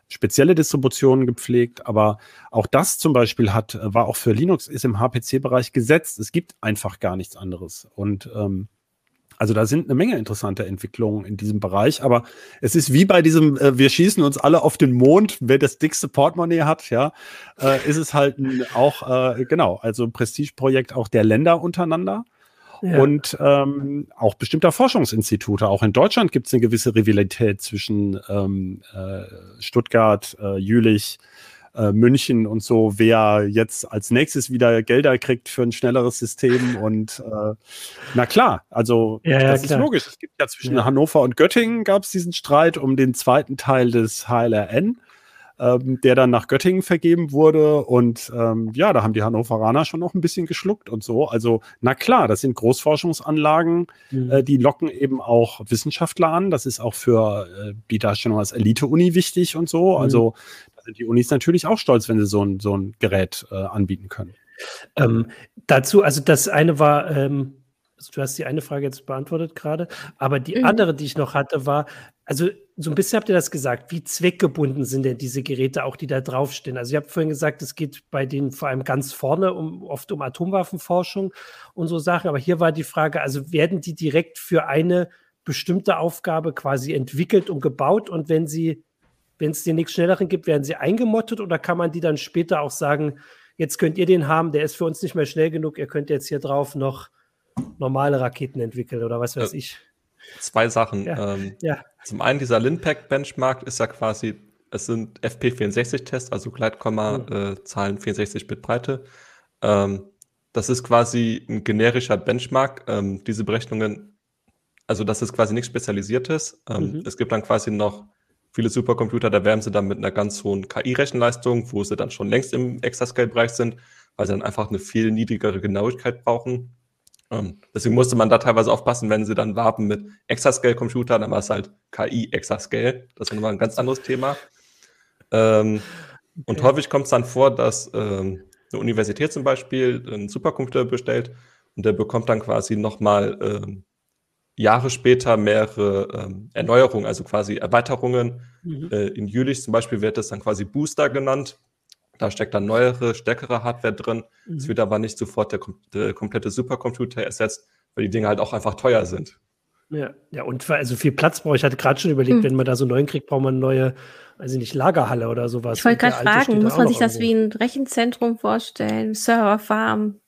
spezielle Distributionen gepflegt. Aber auch das zum Beispiel hat, war auch für Linux, ist im HPC-Bereich gesetzt. Es gibt einfach gar nichts anderes. Und ähm, also da sind eine Menge interessante Entwicklungen in diesem Bereich, aber es ist wie bei diesem, äh, wir schießen uns alle auf den Mond, wer das dickste Portemonnaie hat, ja, äh, ist es halt ein, auch, äh, genau, also ein Prestigeprojekt auch der Länder untereinander. Ja. Und ähm, auch bestimmter Forschungsinstitute. Auch in Deutschland gibt es eine gewisse Rivalität zwischen ähm, äh, Stuttgart, äh, Jülich, äh, München und so, wer jetzt als nächstes wieder Gelder kriegt für ein schnelleres System. Und äh, na klar, also ja, das ja, ist logisch. Es gibt ja zwischen ja. Hannover und Göttingen gab es diesen Streit um den zweiten Teil des HLRN. Ähm, der dann nach Göttingen vergeben wurde. Und ähm, ja, da haben die Hannoveraner schon noch ein bisschen geschluckt und so. Also, na klar, das sind Großforschungsanlagen, mhm. äh, die locken eben auch Wissenschaftler an. Das ist auch für äh, die Darstellung als Elite-Uni wichtig und so. Mhm. Also, sind die Unis natürlich auch stolz, wenn sie so ein, so ein Gerät äh, anbieten können. Ähm, dazu, also das eine war, ähm, also du hast die eine Frage jetzt beantwortet gerade, aber die mhm. andere, die ich noch hatte, war, also so ein bisschen habt ihr das gesagt, wie zweckgebunden sind denn diese Geräte auch, die da draufstehen? Also ihr habt vorhin gesagt, es geht bei denen vor allem ganz vorne um, oft um Atomwaffenforschung und so Sachen, aber hier war die Frage, also werden die direkt für eine bestimmte Aufgabe quasi entwickelt und gebaut und wenn sie wenn es den nichts Schnelleren gibt, werden sie eingemottet oder kann man die dann später auch sagen, jetzt könnt ihr den haben, der ist für uns nicht mehr schnell genug, ihr könnt jetzt hier drauf noch normale Raketen entwickeln oder was weiß äh, ich. Zwei Sachen. Ja. Ähm, ja. Zum einen, dieser Linpack-Benchmark ist ja quasi, es sind FP64-Tests, also Gleitkomma-Zahlen mhm. äh, 64-Bit Breite. Ähm, das ist quasi ein generischer Benchmark. Ähm, diese Berechnungen, also das ist quasi nichts Spezialisiertes. Ähm, mhm. Es gibt dann quasi noch viele Supercomputer, da werden sie dann mit einer ganz hohen KI-Rechenleistung, wo sie dann schon längst im Exascale-Bereich sind, weil sie dann einfach eine viel niedrigere Genauigkeit brauchen. Ähm, deswegen musste man da teilweise aufpassen, wenn sie dann warten mit Exascale-Computer, dann war es halt KI-Exascale. Das ist nochmal ein ganz anderes Thema. Ähm, okay. Und häufig kommt es dann vor, dass ähm, eine Universität zum Beispiel einen Supercomputer bestellt und der bekommt dann quasi nochmal ähm, Jahre später mehrere ähm, Erneuerungen, also quasi Erweiterungen. Mhm. Äh, in Jülich zum Beispiel wird das dann quasi Booster genannt. Da steckt dann neuere, stärkere Hardware drin. Mhm. Es wird aber nicht sofort der, der, komplette Supercomputer ersetzt, weil die Dinge halt auch einfach teuer sind. Ja, ja und also viel Platz brauche ich. hatte gerade schon überlegt, mhm. wenn man da so einen neuen kriegt, braucht man eine neue, also nicht Lagerhalle oder sowas. Ich wollte gerade fragen, muss man sich das wie ein Rechenzentrum vorstellen, Serverfarm?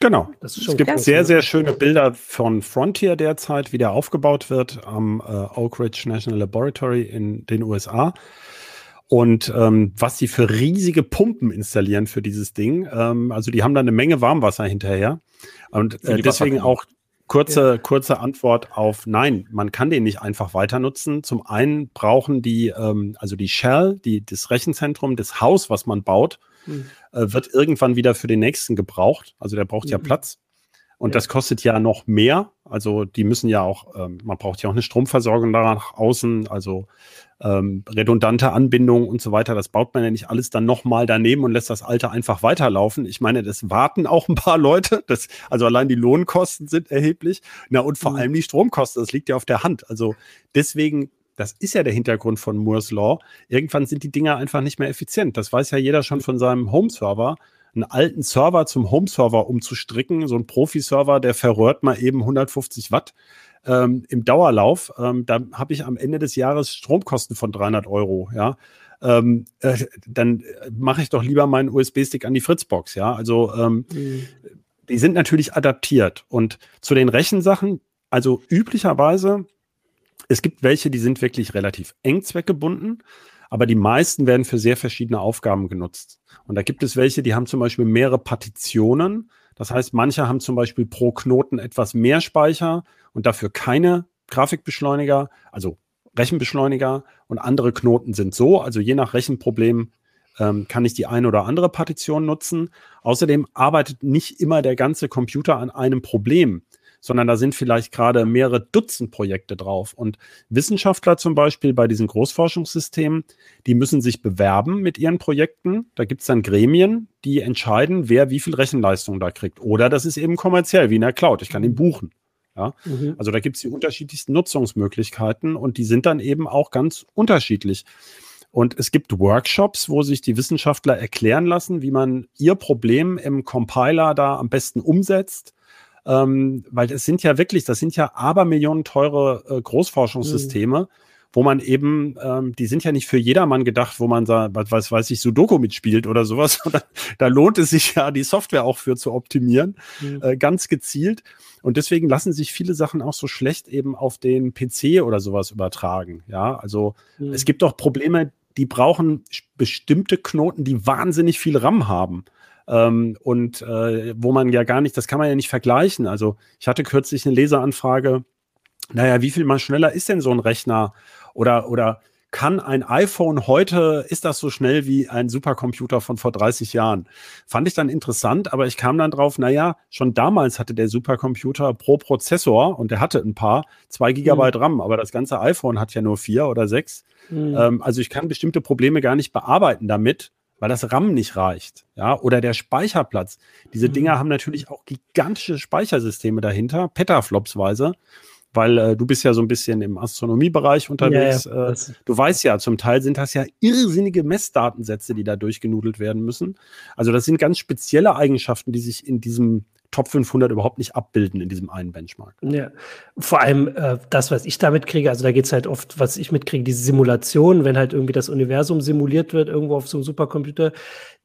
Genau. es gibt sehr, sehr schöne Bilder von Frontier derzeit, wie der aufgebaut wird am äh, Oak Ridge National Laboratory in den USA. Und ähm, was sie für riesige Pumpen installieren für dieses Ding. Ähm, also die haben da eine Menge Warmwasser hinterher. Und äh, deswegen auch kurze, ja. kurze Antwort auf Nein, man kann den nicht einfach weiter nutzen. Zum einen brauchen die, ähm, also die Shell, die, das Rechenzentrum, das Haus, was man baut, mhm. äh, wird irgendwann wieder für den nächsten gebraucht. Also der braucht mhm. ja Platz. Und ja. das kostet ja noch mehr. Also die müssen ja auch, ähm, man braucht ja auch eine Stromversorgung da nach außen, also ähm, redundante Anbindungen und so weiter. Das baut man ja nicht alles dann nochmal daneben und lässt das alte einfach weiterlaufen. Ich meine, das warten auch ein paar Leute. Das, also allein die Lohnkosten sind erheblich. Na und vor mhm. allem die Stromkosten, das liegt ja auf der Hand. Also deswegen das ist ja der Hintergrund von Moore's Law. Irgendwann sind die Dinger einfach nicht mehr effizient. Das weiß ja jeder schon von seinem Home-Server. Einen alten Server zum Home-Server umzustricken, so ein Profi-Server, der verrührt mal eben 150 Watt ähm, im Dauerlauf. Ähm, da habe ich am Ende des Jahres Stromkosten von 300 Euro. Ja, ähm, äh, dann mache ich doch lieber meinen USB-Stick an die Fritzbox. Ja, also ähm, mhm. die sind natürlich adaptiert. Und zu den Rechensachen, also üblicherweise es gibt welche, die sind wirklich relativ eng zweckgebunden, aber die meisten werden für sehr verschiedene Aufgaben genutzt. Und da gibt es welche, die haben zum Beispiel mehrere Partitionen. Das heißt, manche haben zum Beispiel pro Knoten etwas mehr Speicher und dafür keine Grafikbeschleuniger, also Rechenbeschleuniger und andere Knoten sind so. Also je nach Rechenproblem ähm, kann ich die eine oder andere Partition nutzen. Außerdem arbeitet nicht immer der ganze Computer an einem Problem sondern da sind vielleicht gerade mehrere Dutzend Projekte drauf. Und Wissenschaftler zum Beispiel bei diesen Großforschungssystemen, die müssen sich bewerben mit ihren Projekten. Da gibt es dann Gremien, die entscheiden, wer wie viel Rechenleistung da kriegt. Oder das ist eben kommerziell, wie in der Cloud. Ich kann ihn buchen. Ja? Mhm. Also da gibt es die unterschiedlichsten Nutzungsmöglichkeiten und die sind dann eben auch ganz unterschiedlich. Und es gibt Workshops, wo sich die Wissenschaftler erklären lassen, wie man ihr Problem im Compiler da am besten umsetzt ähm, weil es sind ja wirklich, das sind ja Abermillionen teure äh, Großforschungssysteme. Mhm wo man eben, ähm, die sind ja nicht für jedermann gedacht, wo man da, was weiß ich, Sudoku mitspielt oder sowas. da, da lohnt es sich ja, die Software auch für zu optimieren, mhm. äh, ganz gezielt. Und deswegen lassen sich viele Sachen auch so schlecht eben auf den PC oder sowas übertragen. Ja, also mhm. es gibt auch Probleme, die brauchen bestimmte Knoten, die wahnsinnig viel RAM haben. Ähm, und äh, wo man ja gar nicht, das kann man ja nicht vergleichen. Also ich hatte kürzlich eine Leseranfrage, naja, wie viel mal schneller ist denn so ein Rechner? Oder, oder kann ein iPhone heute, ist das so schnell wie ein Supercomputer von vor 30 Jahren? Fand ich dann interessant, aber ich kam dann drauf, naja, schon damals hatte der Supercomputer pro Prozessor, und der hatte ein paar, zwei Gigabyte mhm. RAM, aber das ganze iPhone hat ja nur vier oder sechs. Mhm. Ähm, also ich kann bestimmte Probleme gar nicht bearbeiten damit weil das RAM nicht reicht, ja, oder der Speicherplatz. Diese mhm. Dinger haben natürlich auch gigantische Speichersysteme dahinter, Petaflopsweise, weil äh, du bist ja so ein bisschen im Astronomiebereich unterwegs. Ja, ja, äh, du weißt ja, zum Teil sind das ja irrsinnige Messdatensätze, die da durchgenudelt werden müssen. Also das sind ganz spezielle Eigenschaften, die sich in diesem Top 500 überhaupt nicht abbilden in diesem einen Benchmark. Ja, vor allem äh, das, was ich damit kriege, also da geht es halt oft, was ich mitkriege, diese Simulation, wenn halt irgendwie das Universum simuliert wird, irgendwo auf so einem Supercomputer,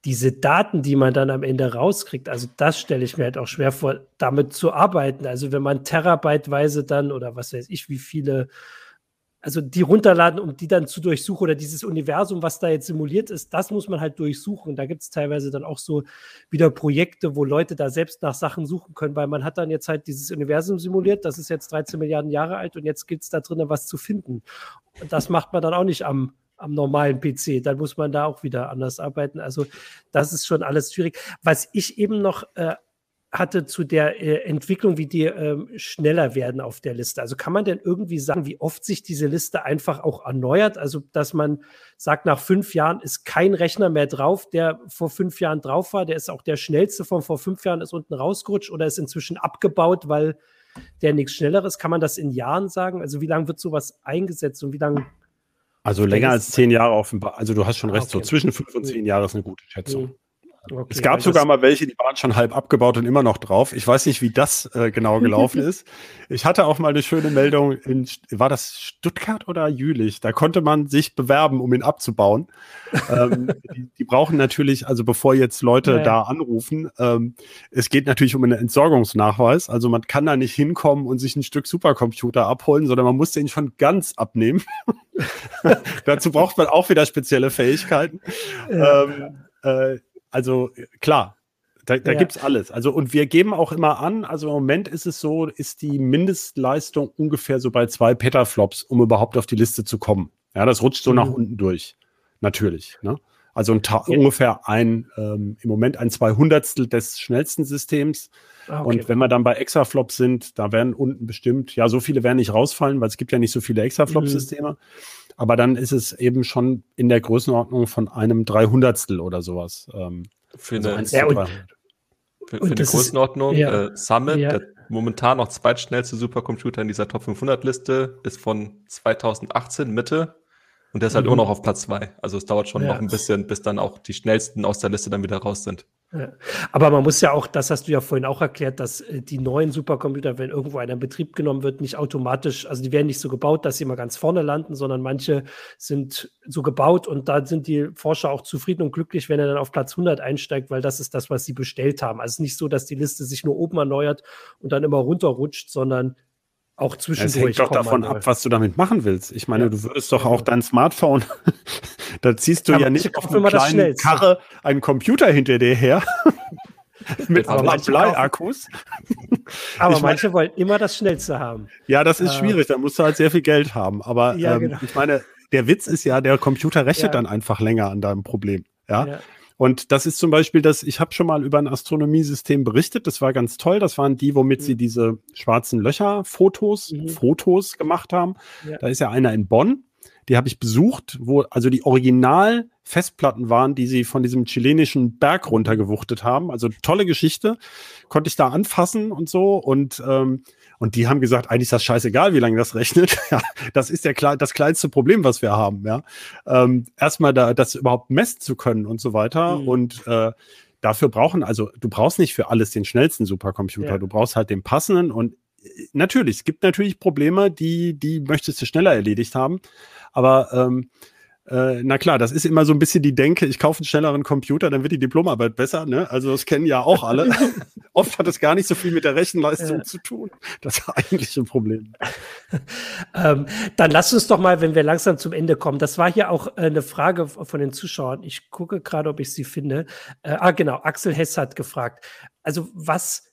diese Daten, die man dann am Ende rauskriegt, also das stelle ich mir halt auch schwer vor, damit zu arbeiten. Also wenn man terabyteweise dann oder was weiß ich, wie viele also die runterladen, um die dann zu durchsuchen oder dieses Universum, was da jetzt simuliert ist, das muss man halt durchsuchen. Da gibt es teilweise dann auch so wieder Projekte, wo Leute da selbst nach Sachen suchen können, weil man hat dann jetzt halt dieses Universum simuliert, das ist jetzt 13 Milliarden Jahre alt und jetzt gilt es da drinnen was zu finden. Und das macht man dann auch nicht am, am normalen PC. Dann muss man da auch wieder anders arbeiten. Also das ist schon alles schwierig. Was ich eben noch äh, hatte zu der äh, Entwicklung, wie die ähm, schneller werden auf der Liste. Also kann man denn irgendwie sagen, wie oft sich diese Liste einfach auch erneuert? Also, dass man sagt, nach fünf Jahren ist kein Rechner mehr drauf, der vor fünf Jahren drauf war. Der ist auch der schnellste von vor fünf Jahren, ist unten rausgerutscht oder ist inzwischen abgebaut, weil der nichts Schnelleres. Kann man das in Jahren sagen? Also, wie lange wird sowas eingesetzt und wie lange also länger als zehn Jahre offenbar. Also du hast schon ah, recht, okay. so zwischen fünf und zehn Jahre ist eine gute Schätzung. Okay, es gab sogar mal welche, die waren schon halb abgebaut und immer noch drauf. Ich weiß nicht, wie das äh, genau gelaufen ist. Ich hatte auch mal eine schöne Meldung in, war das Stuttgart oder Jülich? Da konnte man sich bewerben, um ihn abzubauen. ähm, die, die, brauchen natürlich, also bevor jetzt Leute ja. da anrufen, ähm, es geht natürlich um einen Entsorgungsnachweis. Also man kann da nicht hinkommen und sich ein Stück Supercomputer abholen, sondern man muss den schon ganz abnehmen. Dazu braucht man auch wieder spezielle Fähigkeiten. Ja. Ähm, äh, also klar, da, da ja. gibt es alles. Also, und wir geben auch immer an, also im Moment ist es so, ist die Mindestleistung ungefähr so bei zwei Petaflops, um überhaupt auf die Liste zu kommen. Ja, das rutscht so mhm. nach unten durch. Natürlich. Ne? Also ein ja. ungefähr ein, ähm, im Moment ein Zweihundertstel des schnellsten Systems. Ah, okay. Und wenn wir dann bei Exaflops sind, da werden unten bestimmt, ja, so viele werden nicht rausfallen, weil es gibt ja nicht so viele Exaflop-Systeme. Mhm. Aber dann ist es eben schon in der Größenordnung von einem Dreihundertstel oder sowas. Ähm, für also eine, ja, und, für, für eine Größenordnung, ist, ja, äh, Summit, ja. der momentan noch zweitschnellste Supercomputer in dieser Top 500 Liste, ist von 2018 Mitte und der ist halt mhm. immer noch auf Platz zwei. Also es dauert schon noch ein bisschen, bis dann auch die schnellsten aus der Liste dann wieder raus sind. Ja. Aber man muss ja auch, das hast du ja vorhin auch erklärt, dass äh, die neuen Supercomputer, wenn irgendwo einer in Betrieb genommen wird, nicht automatisch, also die werden nicht so gebaut, dass sie immer ganz vorne landen, sondern manche sind so gebaut und da sind die Forscher auch zufrieden und glücklich, wenn er dann auf Platz 100 einsteigt, weil das ist das, was sie bestellt haben. Also es ist nicht so, dass die Liste sich nur oben erneuert und dann immer runterrutscht, sondern auch zwischendurch. Es hängt doch davon ab, was du damit machen willst. Ich meine, ja. du würdest doch auch dein Smartphone, da ziehst du Aber ja nicht auf einer kleinen Karre einen Computer hinter dir her. mit Bleiakkus. Aber ich manche wollen immer das Schnellste haben. Ja, das ist äh, schwierig, da musst du halt sehr viel Geld haben. Aber ja, ähm, genau. ich meine, der Witz ist ja, der Computer rechnet ja. dann einfach länger an deinem Problem. Ja. Und das ist zum Beispiel das, ich habe schon mal über ein Astronomiesystem berichtet, das war ganz toll. Das waren die, womit mhm. sie diese schwarzen Löcher-Fotos, mhm. Fotos gemacht haben. Ja. Da ist ja einer in Bonn, die habe ich besucht, wo also die Original-Festplatten waren, die sie von diesem chilenischen Berg runtergewuchtet haben. Also tolle Geschichte, konnte ich da anfassen und so. Und ähm, und die haben gesagt, eigentlich ist das scheißegal, wie lange das rechnet. ja, das ist der, das kleinste Problem, was wir haben. Ja, ähm, erstmal da, das überhaupt messen zu können und so weiter. Mhm. Und äh, dafür brauchen, also du brauchst nicht für alles den schnellsten Supercomputer. Ja. Du brauchst halt den passenden und äh, natürlich, es gibt natürlich Probleme, die, die möchtest du schneller erledigt haben. Aber ähm, äh, na klar, das ist immer so ein bisschen die Denke, ich kaufe einen schnelleren Computer, dann wird die Diplomarbeit besser. Ne? Also das kennen ja auch alle. Oft hat es gar nicht so viel mit der Rechenleistung ja. zu tun. Das ist eigentlich ein Problem. ähm, dann lass uns doch mal, wenn wir langsam zum Ende kommen. Das war hier auch äh, eine Frage von den Zuschauern. Ich gucke gerade, ob ich sie finde. Äh, ah, genau, Axel Hess hat gefragt. Also was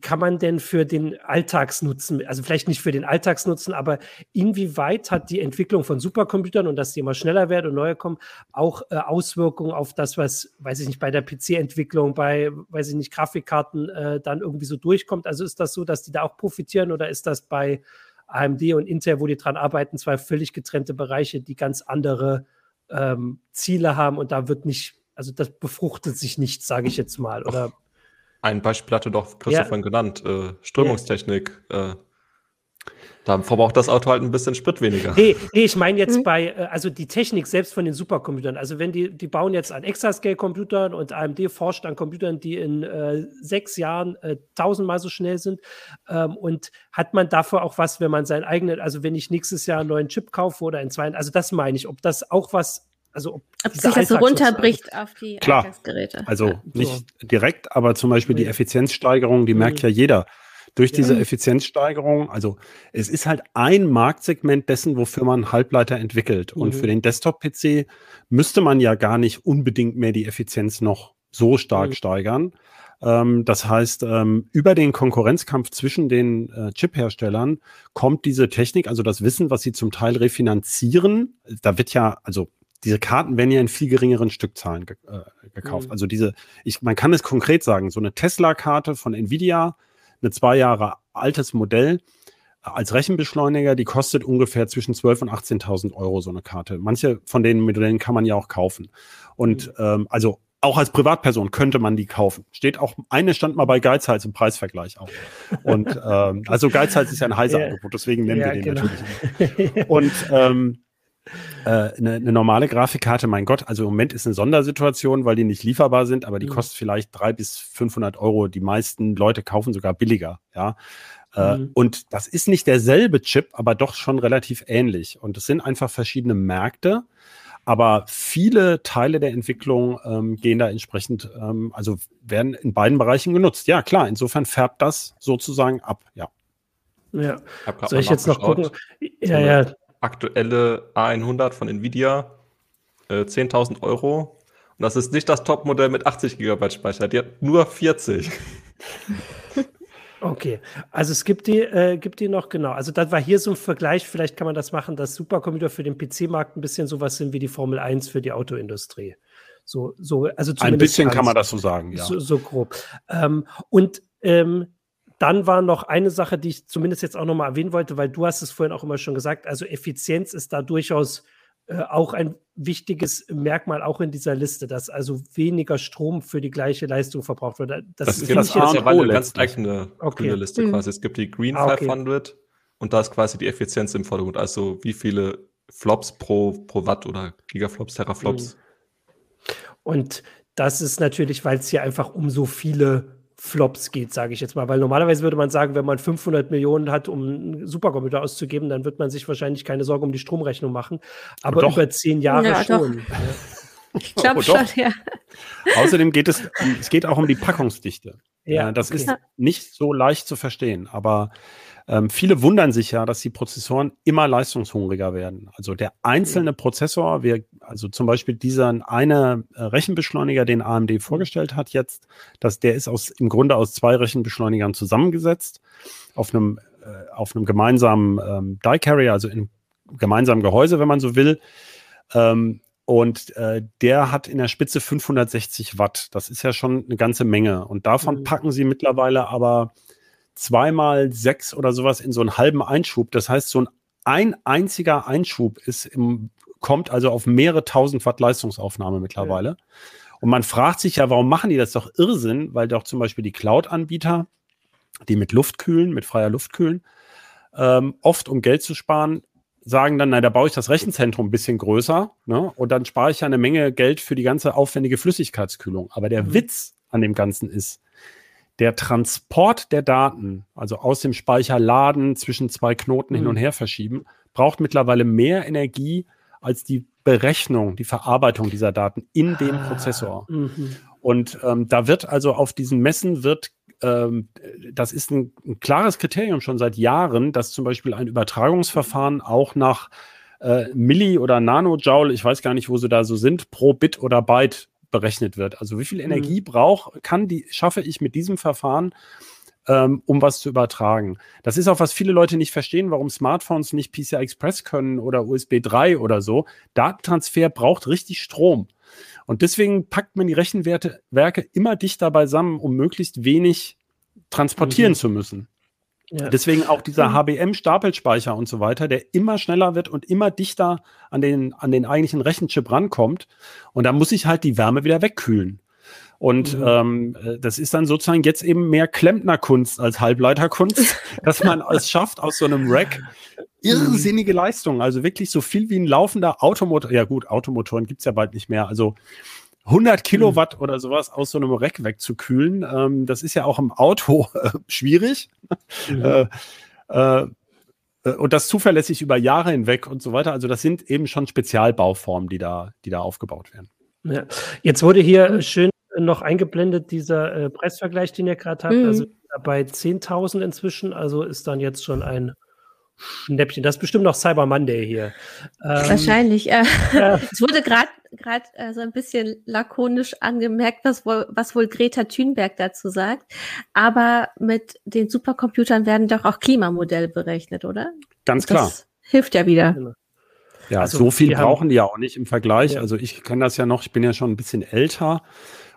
kann man denn für den Alltagsnutzen, also vielleicht nicht für den Alltagsnutzen, aber inwieweit hat die Entwicklung von Supercomputern und dass die immer schneller werden und neuer kommen, auch äh, Auswirkungen auf das, was, weiß ich nicht, bei der PC-Entwicklung, bei, weiß ich nicht, Grafikkarten äh, dann irgendwie so durchkommt? Also ist das so, dass die da auch profitieren oder ist das bei AMD und Intel, wo die dran arbeiten, zwei völlig getrennte Bereiche, die ganz andere ähm, Ziele haben und da wird nicht, also das befruchtet sich nicht, sage ich jetzt mal, oder? Ein Beispiel hatte doch Christoph ja. genannt, äh, Strömungstechnik. Äh, da verbraucht das Auto halt ein bisschen Sprit weniger. Nee, nee ich meine jetzt mhm. bei, äh, also die Technik selbst von den Supercomputern. Also wenn die, die bauen jetzt an Exascale-Computern und AMD forscht an Computern, die in äh, sechs Jahren äh, tausendmal so schnell sind. Ähm, und hat man dafür auch was, wenn man seinen eigenen, also wenn ich nächstes Jahr einen neuen Chip kaufe oder einen zweiten, also das meine ich, ob das auch was also ob, ob sich das so runterbricht auf die Klar, Also nicht direkt, aber zum Beispiel die Effizienzsteigerung, die merkt mhm. ja jeder. durch diese Effizienzsteigerung, also es ist halt ein Marktsegment dessen, wofür man Halbleiter entwickelt. Und für mhm. den Desktop-PC müsste man ja gar nicht unbedingt mehr die Effizienz noch so stark mhm. steigern. Ähm, das heißt, ähm, über den Konkurrenzkampf zwischen den äh, Chip-Herstellern kommt diese Technik, also das Wissen, was sie zum Teil refinanzieren. Da wird ja, also diese Karten werden ja in viel geringeren Stückzahlen ge äh, gekauft. Mhm. Also diese, ich, man kann es konkret sagen, so eine Tesla-Karte von Nvidia, eine zwei Jahre altes Modell, äh, als Rechenbeschleuniger, die kostet ungefähr zwischen 12.000 und 18.000 Euro so eine Karte. Manche von den Modellen kann man ja auch kaufen. Und mhm. ähm, also auch als Privatperson könnte man die kaufen. Steht auch, eine stand mal bei Geizhals im Preisvergleich auch. Und ähm, also Geizhals ist ja ein heiser Angebot, deswegen nennen ja, wir den genau. natürlich. Und ähm, äh, eine, eine, normale Grafikkarte, mein Gott, also im Moment ist eine Sondersituation, weil die nicht lieferbar sind, aber die mhm. kostet vielleicht drei bis 500 Euro. Die meisten Leute kaufen sogar billiger, ja. Äh, mhm. Und das ist nicht derselbe Chip, aber doch schon relativ ähnlich. Und es sind einfach verschiedene Märkte. Aber viele Teile der Entwicklung ähm, gehen da entsprechend, ähm, also werden in beiden Bereichen genutzt. Ja, klar, insofern färbt das sozusagen ab, ja. Ja, soll ich jetzt noch gucken? Ja, ja. Aktuelle A100 von Nvidia, äh, 10.000 Euro. Und das ist nicht das Topmodell mit 80 GB Speicher, die hat nur 40. Okay, also es gibt die, äh, gibt die noch, genau. Also das war hier so ein Vergleich, vielleicht kann man das machen, dass Supercomputer für den PC-Markt ein bisschen sowas sind wie die Formel 1 für die Autoindustrie. So, so, also ein bisschen kann man das so sagen, ja. So, so grob. Ähm, und ähm, dann war noch eine Sache, die ich zumindest jetzt auch nochmal erwähnen wollte, weil du hast es vorhin auch immer schon gesagt, also Effizienz ist da durchaus äh, auch ein wichtiges Merkmal auch in dieser Liste, dass also weniger Strom für die gleiche Leistung verbraucht wird. Das, das ist das ja eine ganz eigene okay. Liste mhm. quasi. Es gibt die Green ah, okay. 500 und da ist quasi die Effizienz im Vordergrund. Also wie viele Flops pro, pro Watt oder Gigaflops, Teraflops. Mhm. Und das ist natürlich, weil es hier einfach um so viele Flops geht, sage ich jetzt mal. Weil normalerweise würde man sagen, wenn man 500 Millionen hat, um einen Supercomputer auszugeben, dann wird man sich wahrscheinlich keine Sorge um die Stromrechnung machen. Aber über zehn Jahre ja, schon. Ich glaube oh, schon, ja. Außerdem geht es, es geht auch um die Packungsdichte. Ja, das okay. ist nicht so leicht zu verstehen, aber ähm, viele wundern sich ja, dass die Prozessoren immer leistungshungriger werden. Also der einzelne Prozessor, wir, also zum Beispiel dieser eine äh, Rechenbeschleuniger, den AMD vorgestellt hat jetzt, dass der ist aus, im Grunde aus zwei Rechenbeschleunigern zusammengesetzt, auf einem, äh, auf einem gemeinsamen ähm, Die Carrier, also in gemeinsamen Gehäuse, wenn man so will. Ähm, und äh, der hat in der Spitze 560 Watt. Das ist ja schon eine ganze Menge. Und davon mhm. packen sie mittlerweile aber zweimal sechs oder sowas in so einen halben Einschub. Das heißt, so ein, ein einziger Einschub ist im, kommt also auf mehrere tausend Watt Leistungsaufnahme mittlerweile. Ja. Und man fragt sich ja, warum machen die das doch Irrsinn? Weil doch zum Beispiel die Cloud-Anbieter, die mit Luft kühlen, mit freier Luft kühlen, ähm, oft um Geld zu sparen, sagen dann, na, da baue ich das Rechenzentrum ein bisschen größer, ne? Und dann spare ich ja eine Menge Geld für die ganze aufwendige Flüssigkeitskühlung. Aber der mhm. Witz an dem Ganzen ist, der Transport der Daten, also aus dem Speicher laden, zwischen zwei Knoten mhm. hin und her verschieben, braucht mittlerweile mehr Energie als die Berechnung, die Verarbeitung dieser Daten in dem ah, Prozessor. Mhm. Und ähm, da wird also auf diesen Messen wird ähm, das ist ein, ein, klares Kriterium schon seit Jahren, dass zum Beispiel ein Übertragungsverfahren auch nach äh, Milli- oder Nanojoule, ich weiß gar nicht, wo sie da so sind, pro Bit oder Byte berechnet wird. Also wie viel Energie mhm. braucht, kann die, schaffe ich mit diesem Verfahren, ähm, um was zu übertragen. Das ist auch, was viele Leute nicht verstehen, warum Smartphones nicht PCI Express können oder USB 3 oder so. Datentransfer braucht richtig Strom. Und deswegen packt man die Rechenwerte Werke immer dichter beisammen, um möglichst wenig transportieren mhm. zu müssen. Ja. Deswegen auch dieser HBM-Stapelspeicher und so weiter, der immer schneller wird und immer dichter an den, an den eigentlichen Rechenchip rankommt. Und da muss ich halt die Wärme wieder wegkühlen. Und mhm. ähm, das ist dann sozusagen jetzt eben mehr Klempnerkunst als Halbleiterkunst, dass man es schafft, aus so einem Rack irrsinnige Leistung, also wirklich so viel wie ein laufender Automotor, ja gut, Automotoren gibt's ja bald nicht mehr, also 100 Kilowatt mhm. oder sowas aus so einem Rack wegzukühlen. Ähm, das ist ja auch im Auto äh, schwierig. Mhm. Äh, äh, äh, und das zuverlässig über Jahre hinweg und so weiter. Also das sind eben schon Spezialbauformen, die da, die da aufgebaut werden. Ja. Jetzt wurde hier schön noch eingeblendet dieser äh, Preisvergleich, den ihr gerade habt. Mhm. Also bei 10.000 inzwischen, also ist dann jetzt schon ein Schnäppchen. Das ist bestimmt noch Cyber Monday hier. Ähm, Wahrscheinlich. Äh, ja. Es wurde gerade gerade äh, so ein bisschen lakonisch angemerkt, was wohl, was wohl Greta Thunberg dazu sagt. Aber mit den Supercomputern werden doch auch Klimamodelle berechnet, oder? Ganz klar. Das hilft ja wieder. Genau. Ja, also, so viel brauchen die ja auch nicht im Vergleich. Ja. Also ich kenne das ja noch, ich bin ja schon ein bisschen älter.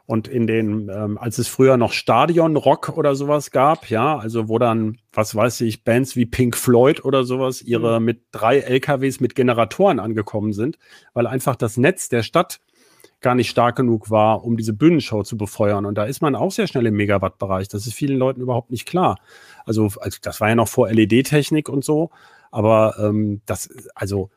Und in den, ähm, als es früher noch Stadion-Rock oder sowas gab, ja, also wo dann, was weiß ich, Bands wie Pink Floyd oder sowas ihre mhm. mit drei LKWs mit Generatoren angekommen sind, weil einfach das Netz der Stadt gar nicht stark genug war, um diese Bühnenshow zu befeuern. Und da ist man auch sehr schnell im Megawatt-Bereich. Das ist vielen Leuten überhaupt nicht klar. Also, also das war ja noch vor LED-Technik und so. Aber ähm, das, also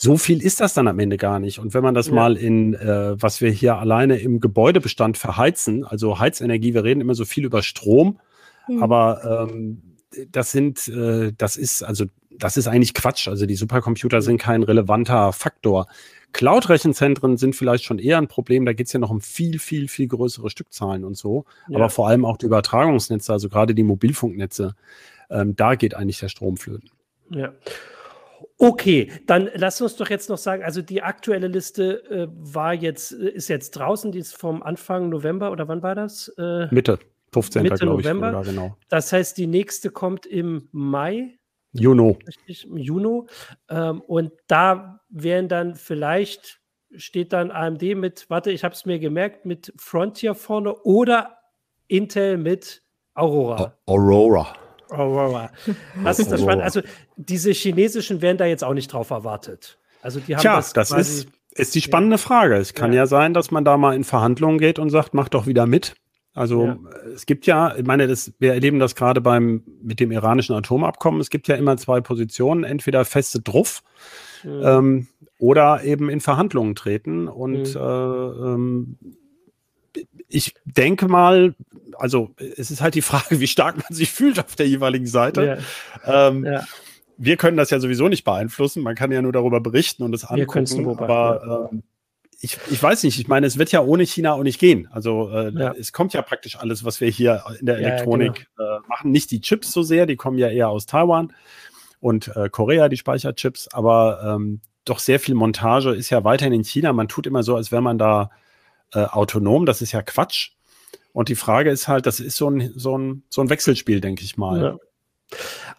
so viel ist das dann am Ende gar nicht. Und wenn man das ja. mal in, äh, was wir hier alleine im Gebäudebestand verheizen, also Heizenergie, wir reden immer so viel über Strom, mhm. aber ähm, das sind, äh, das ist, also das ist eigentlich Quatsch. Also die Supercomputer sind kein relevanter Faktor. Cloud-Rechenzentren sind vielleicht schon eher ein Problem. Da geht es ja noch um viel, viel, viel größere Stückzahlen und so. Ja. Aber vor allem auch die Übertragungsnetze, also gerade die Mobilfunknetze, ähm, da geht eigentlich der Strom flöten. Ja. Okay, dann lass uns doch jetzt noch sagen, also die aktuelle Liste äh, war jetzt, äh, ist jetzt draußen, die ist vom Anfang November oder wann war das? Äh, Mitte, 15. Mitte November. Ich, genau. Das heißt, die nächste kommt im Mai. Juno. Richtig, im Juni. Ähm, und da wären dann vielleicht, steht dann AMD mit, warte, ich habe es mir gemerkt, mit Frontier vorne oder Intel mit Aurora. Aurora. Aurora. Das ist das Spannende. Also diese chinesischen werden da jetzt auch nicht drauf erwartet. Also die haben Tja, das, das ist, ist die spannende Frage. Es kann ja. ja. sein, dass man da mal in Verhandlungen geht und sagt, mach doch wieder mit. Also ja. es gibt ja, ich meine, das, wir erleben das gerade beim mit dem iranischen Atomabkommen. Es gibt ja immer zwei Positionen, entweder feste Druff mhm. ähm, oder eben in Verhandlungen treten. Und mhm. äh, ähm, ich denke mal, also es ist halt die Frage, wie stark man sich fühlt auf der jeweiligen Seite. Ja. Ähm, ja. Wir können das ja sowieso nicht beeinflussen. Man kann ja nur darüber berichten und es angucken. aber äh, ich, ich weiß nicht. Ich meine, es wird ja ohne China auch nicht gehen. Also äh, ja. es kommt ja praktisch alles, was wir hier in der Elektronik genau. äh, machen. Nicht die Chips so sehr, die kommen ja eher aus Taiwan und äh, Korea, die Speicherchips. Aber ähm, doch sehr viel Montage ist ja weiterhin in China. Man tut immer so, als wäre man da äh, autonom. Das ist ja Quatsch. Und die Frage ist halt, das ist so ein, so ein, so ein Wechselspiel, denke ich mal. Ja.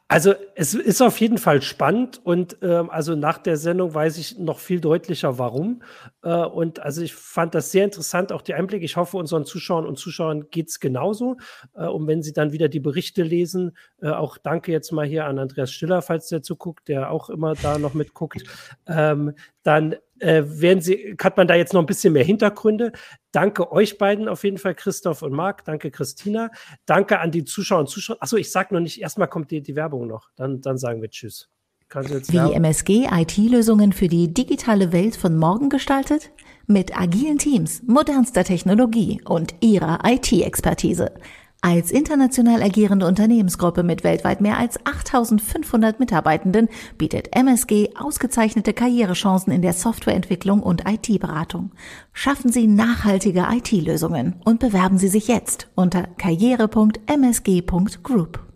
Also es ist auf jeden Fall spannend und ähm, also nach der Sendung weiß ich noch viel deutlicher, warum. Äh, und also ich fand das sehr interessant, auch die Einblicke. Ich hoffe, unseren Zuschauern und Zuschauern geht es genauso. Äh, und wenn sie dann wieder die Berichte lesen, äh, auch danke jetzt mal hier an Andreas Stiller, falls der zuguckt, der auch immer da noch mitguckt, ähm, dann äh, werden Sie, hat man da jetzt noch ein bisschen mehr Hintergründe. Danke euch beiden auf jeden Fall, Christoph und Marc. Danke, Christina. Danke an die Zuschauer und Zuschauer. Achso, ich sage noch nicht, erstmal kommt die, die Werbung noch. Dann, dann sagen wir Tschüss. Wie MSG IT-Lösungen für die digitale Welt von morgen gestaltet? Mit agilen Teams, modernster Technologie und ihrer IT-Expertise. Als international agierende Unternehmensgruppe mit weltweit mehr als 8500 Mitarbeitenden bietet MSG ausgezeichnete Karrierechancen in der Softwareentwicklung und IT-Beratung. Schaffen Sie nachhaltige IT-Lösungen und bewerben Sie sich jetzt unter karriere.msg.group.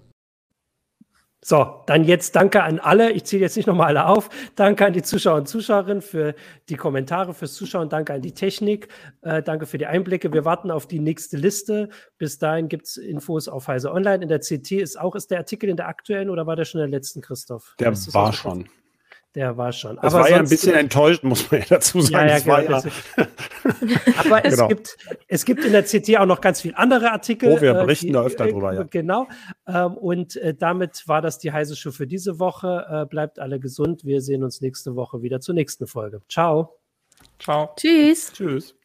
So, dann jetzt danke an alle. Ich zähle jetzt nicht nochmal alle auf. Danke an die Zuschauer und Zuschauerinnen für die Kommentare, fürs Zuschauen. Danke an die Technik. Äh, danke für die Einblicke. Wir warten auf die nächste Liste. Bis dahin gibt es Infos auf Heise Online. In der CT ist auch, ist der Artikel in der aktuellen oder war der schon der letzten, Christoph? Der war schon. Der war schon. Das aber war ja ein bisschen enttäuscht, muss man ja dazu sagen. Ja, ja, genau, ja aber es, genau. gibt, es gibt in der CT auch noch ganz viele andere Artikel. Oh, wir äh, berichten die, da öfter drüber, ja. Genau. Ähm, und äh, damit war das die heiße Show für diese Woche. Äh, bleibt alle gesund. Wir sehen uns nächste Woche wieder zur nächsten Folge. Ciao. Ciao. Tschüss. Tschüss.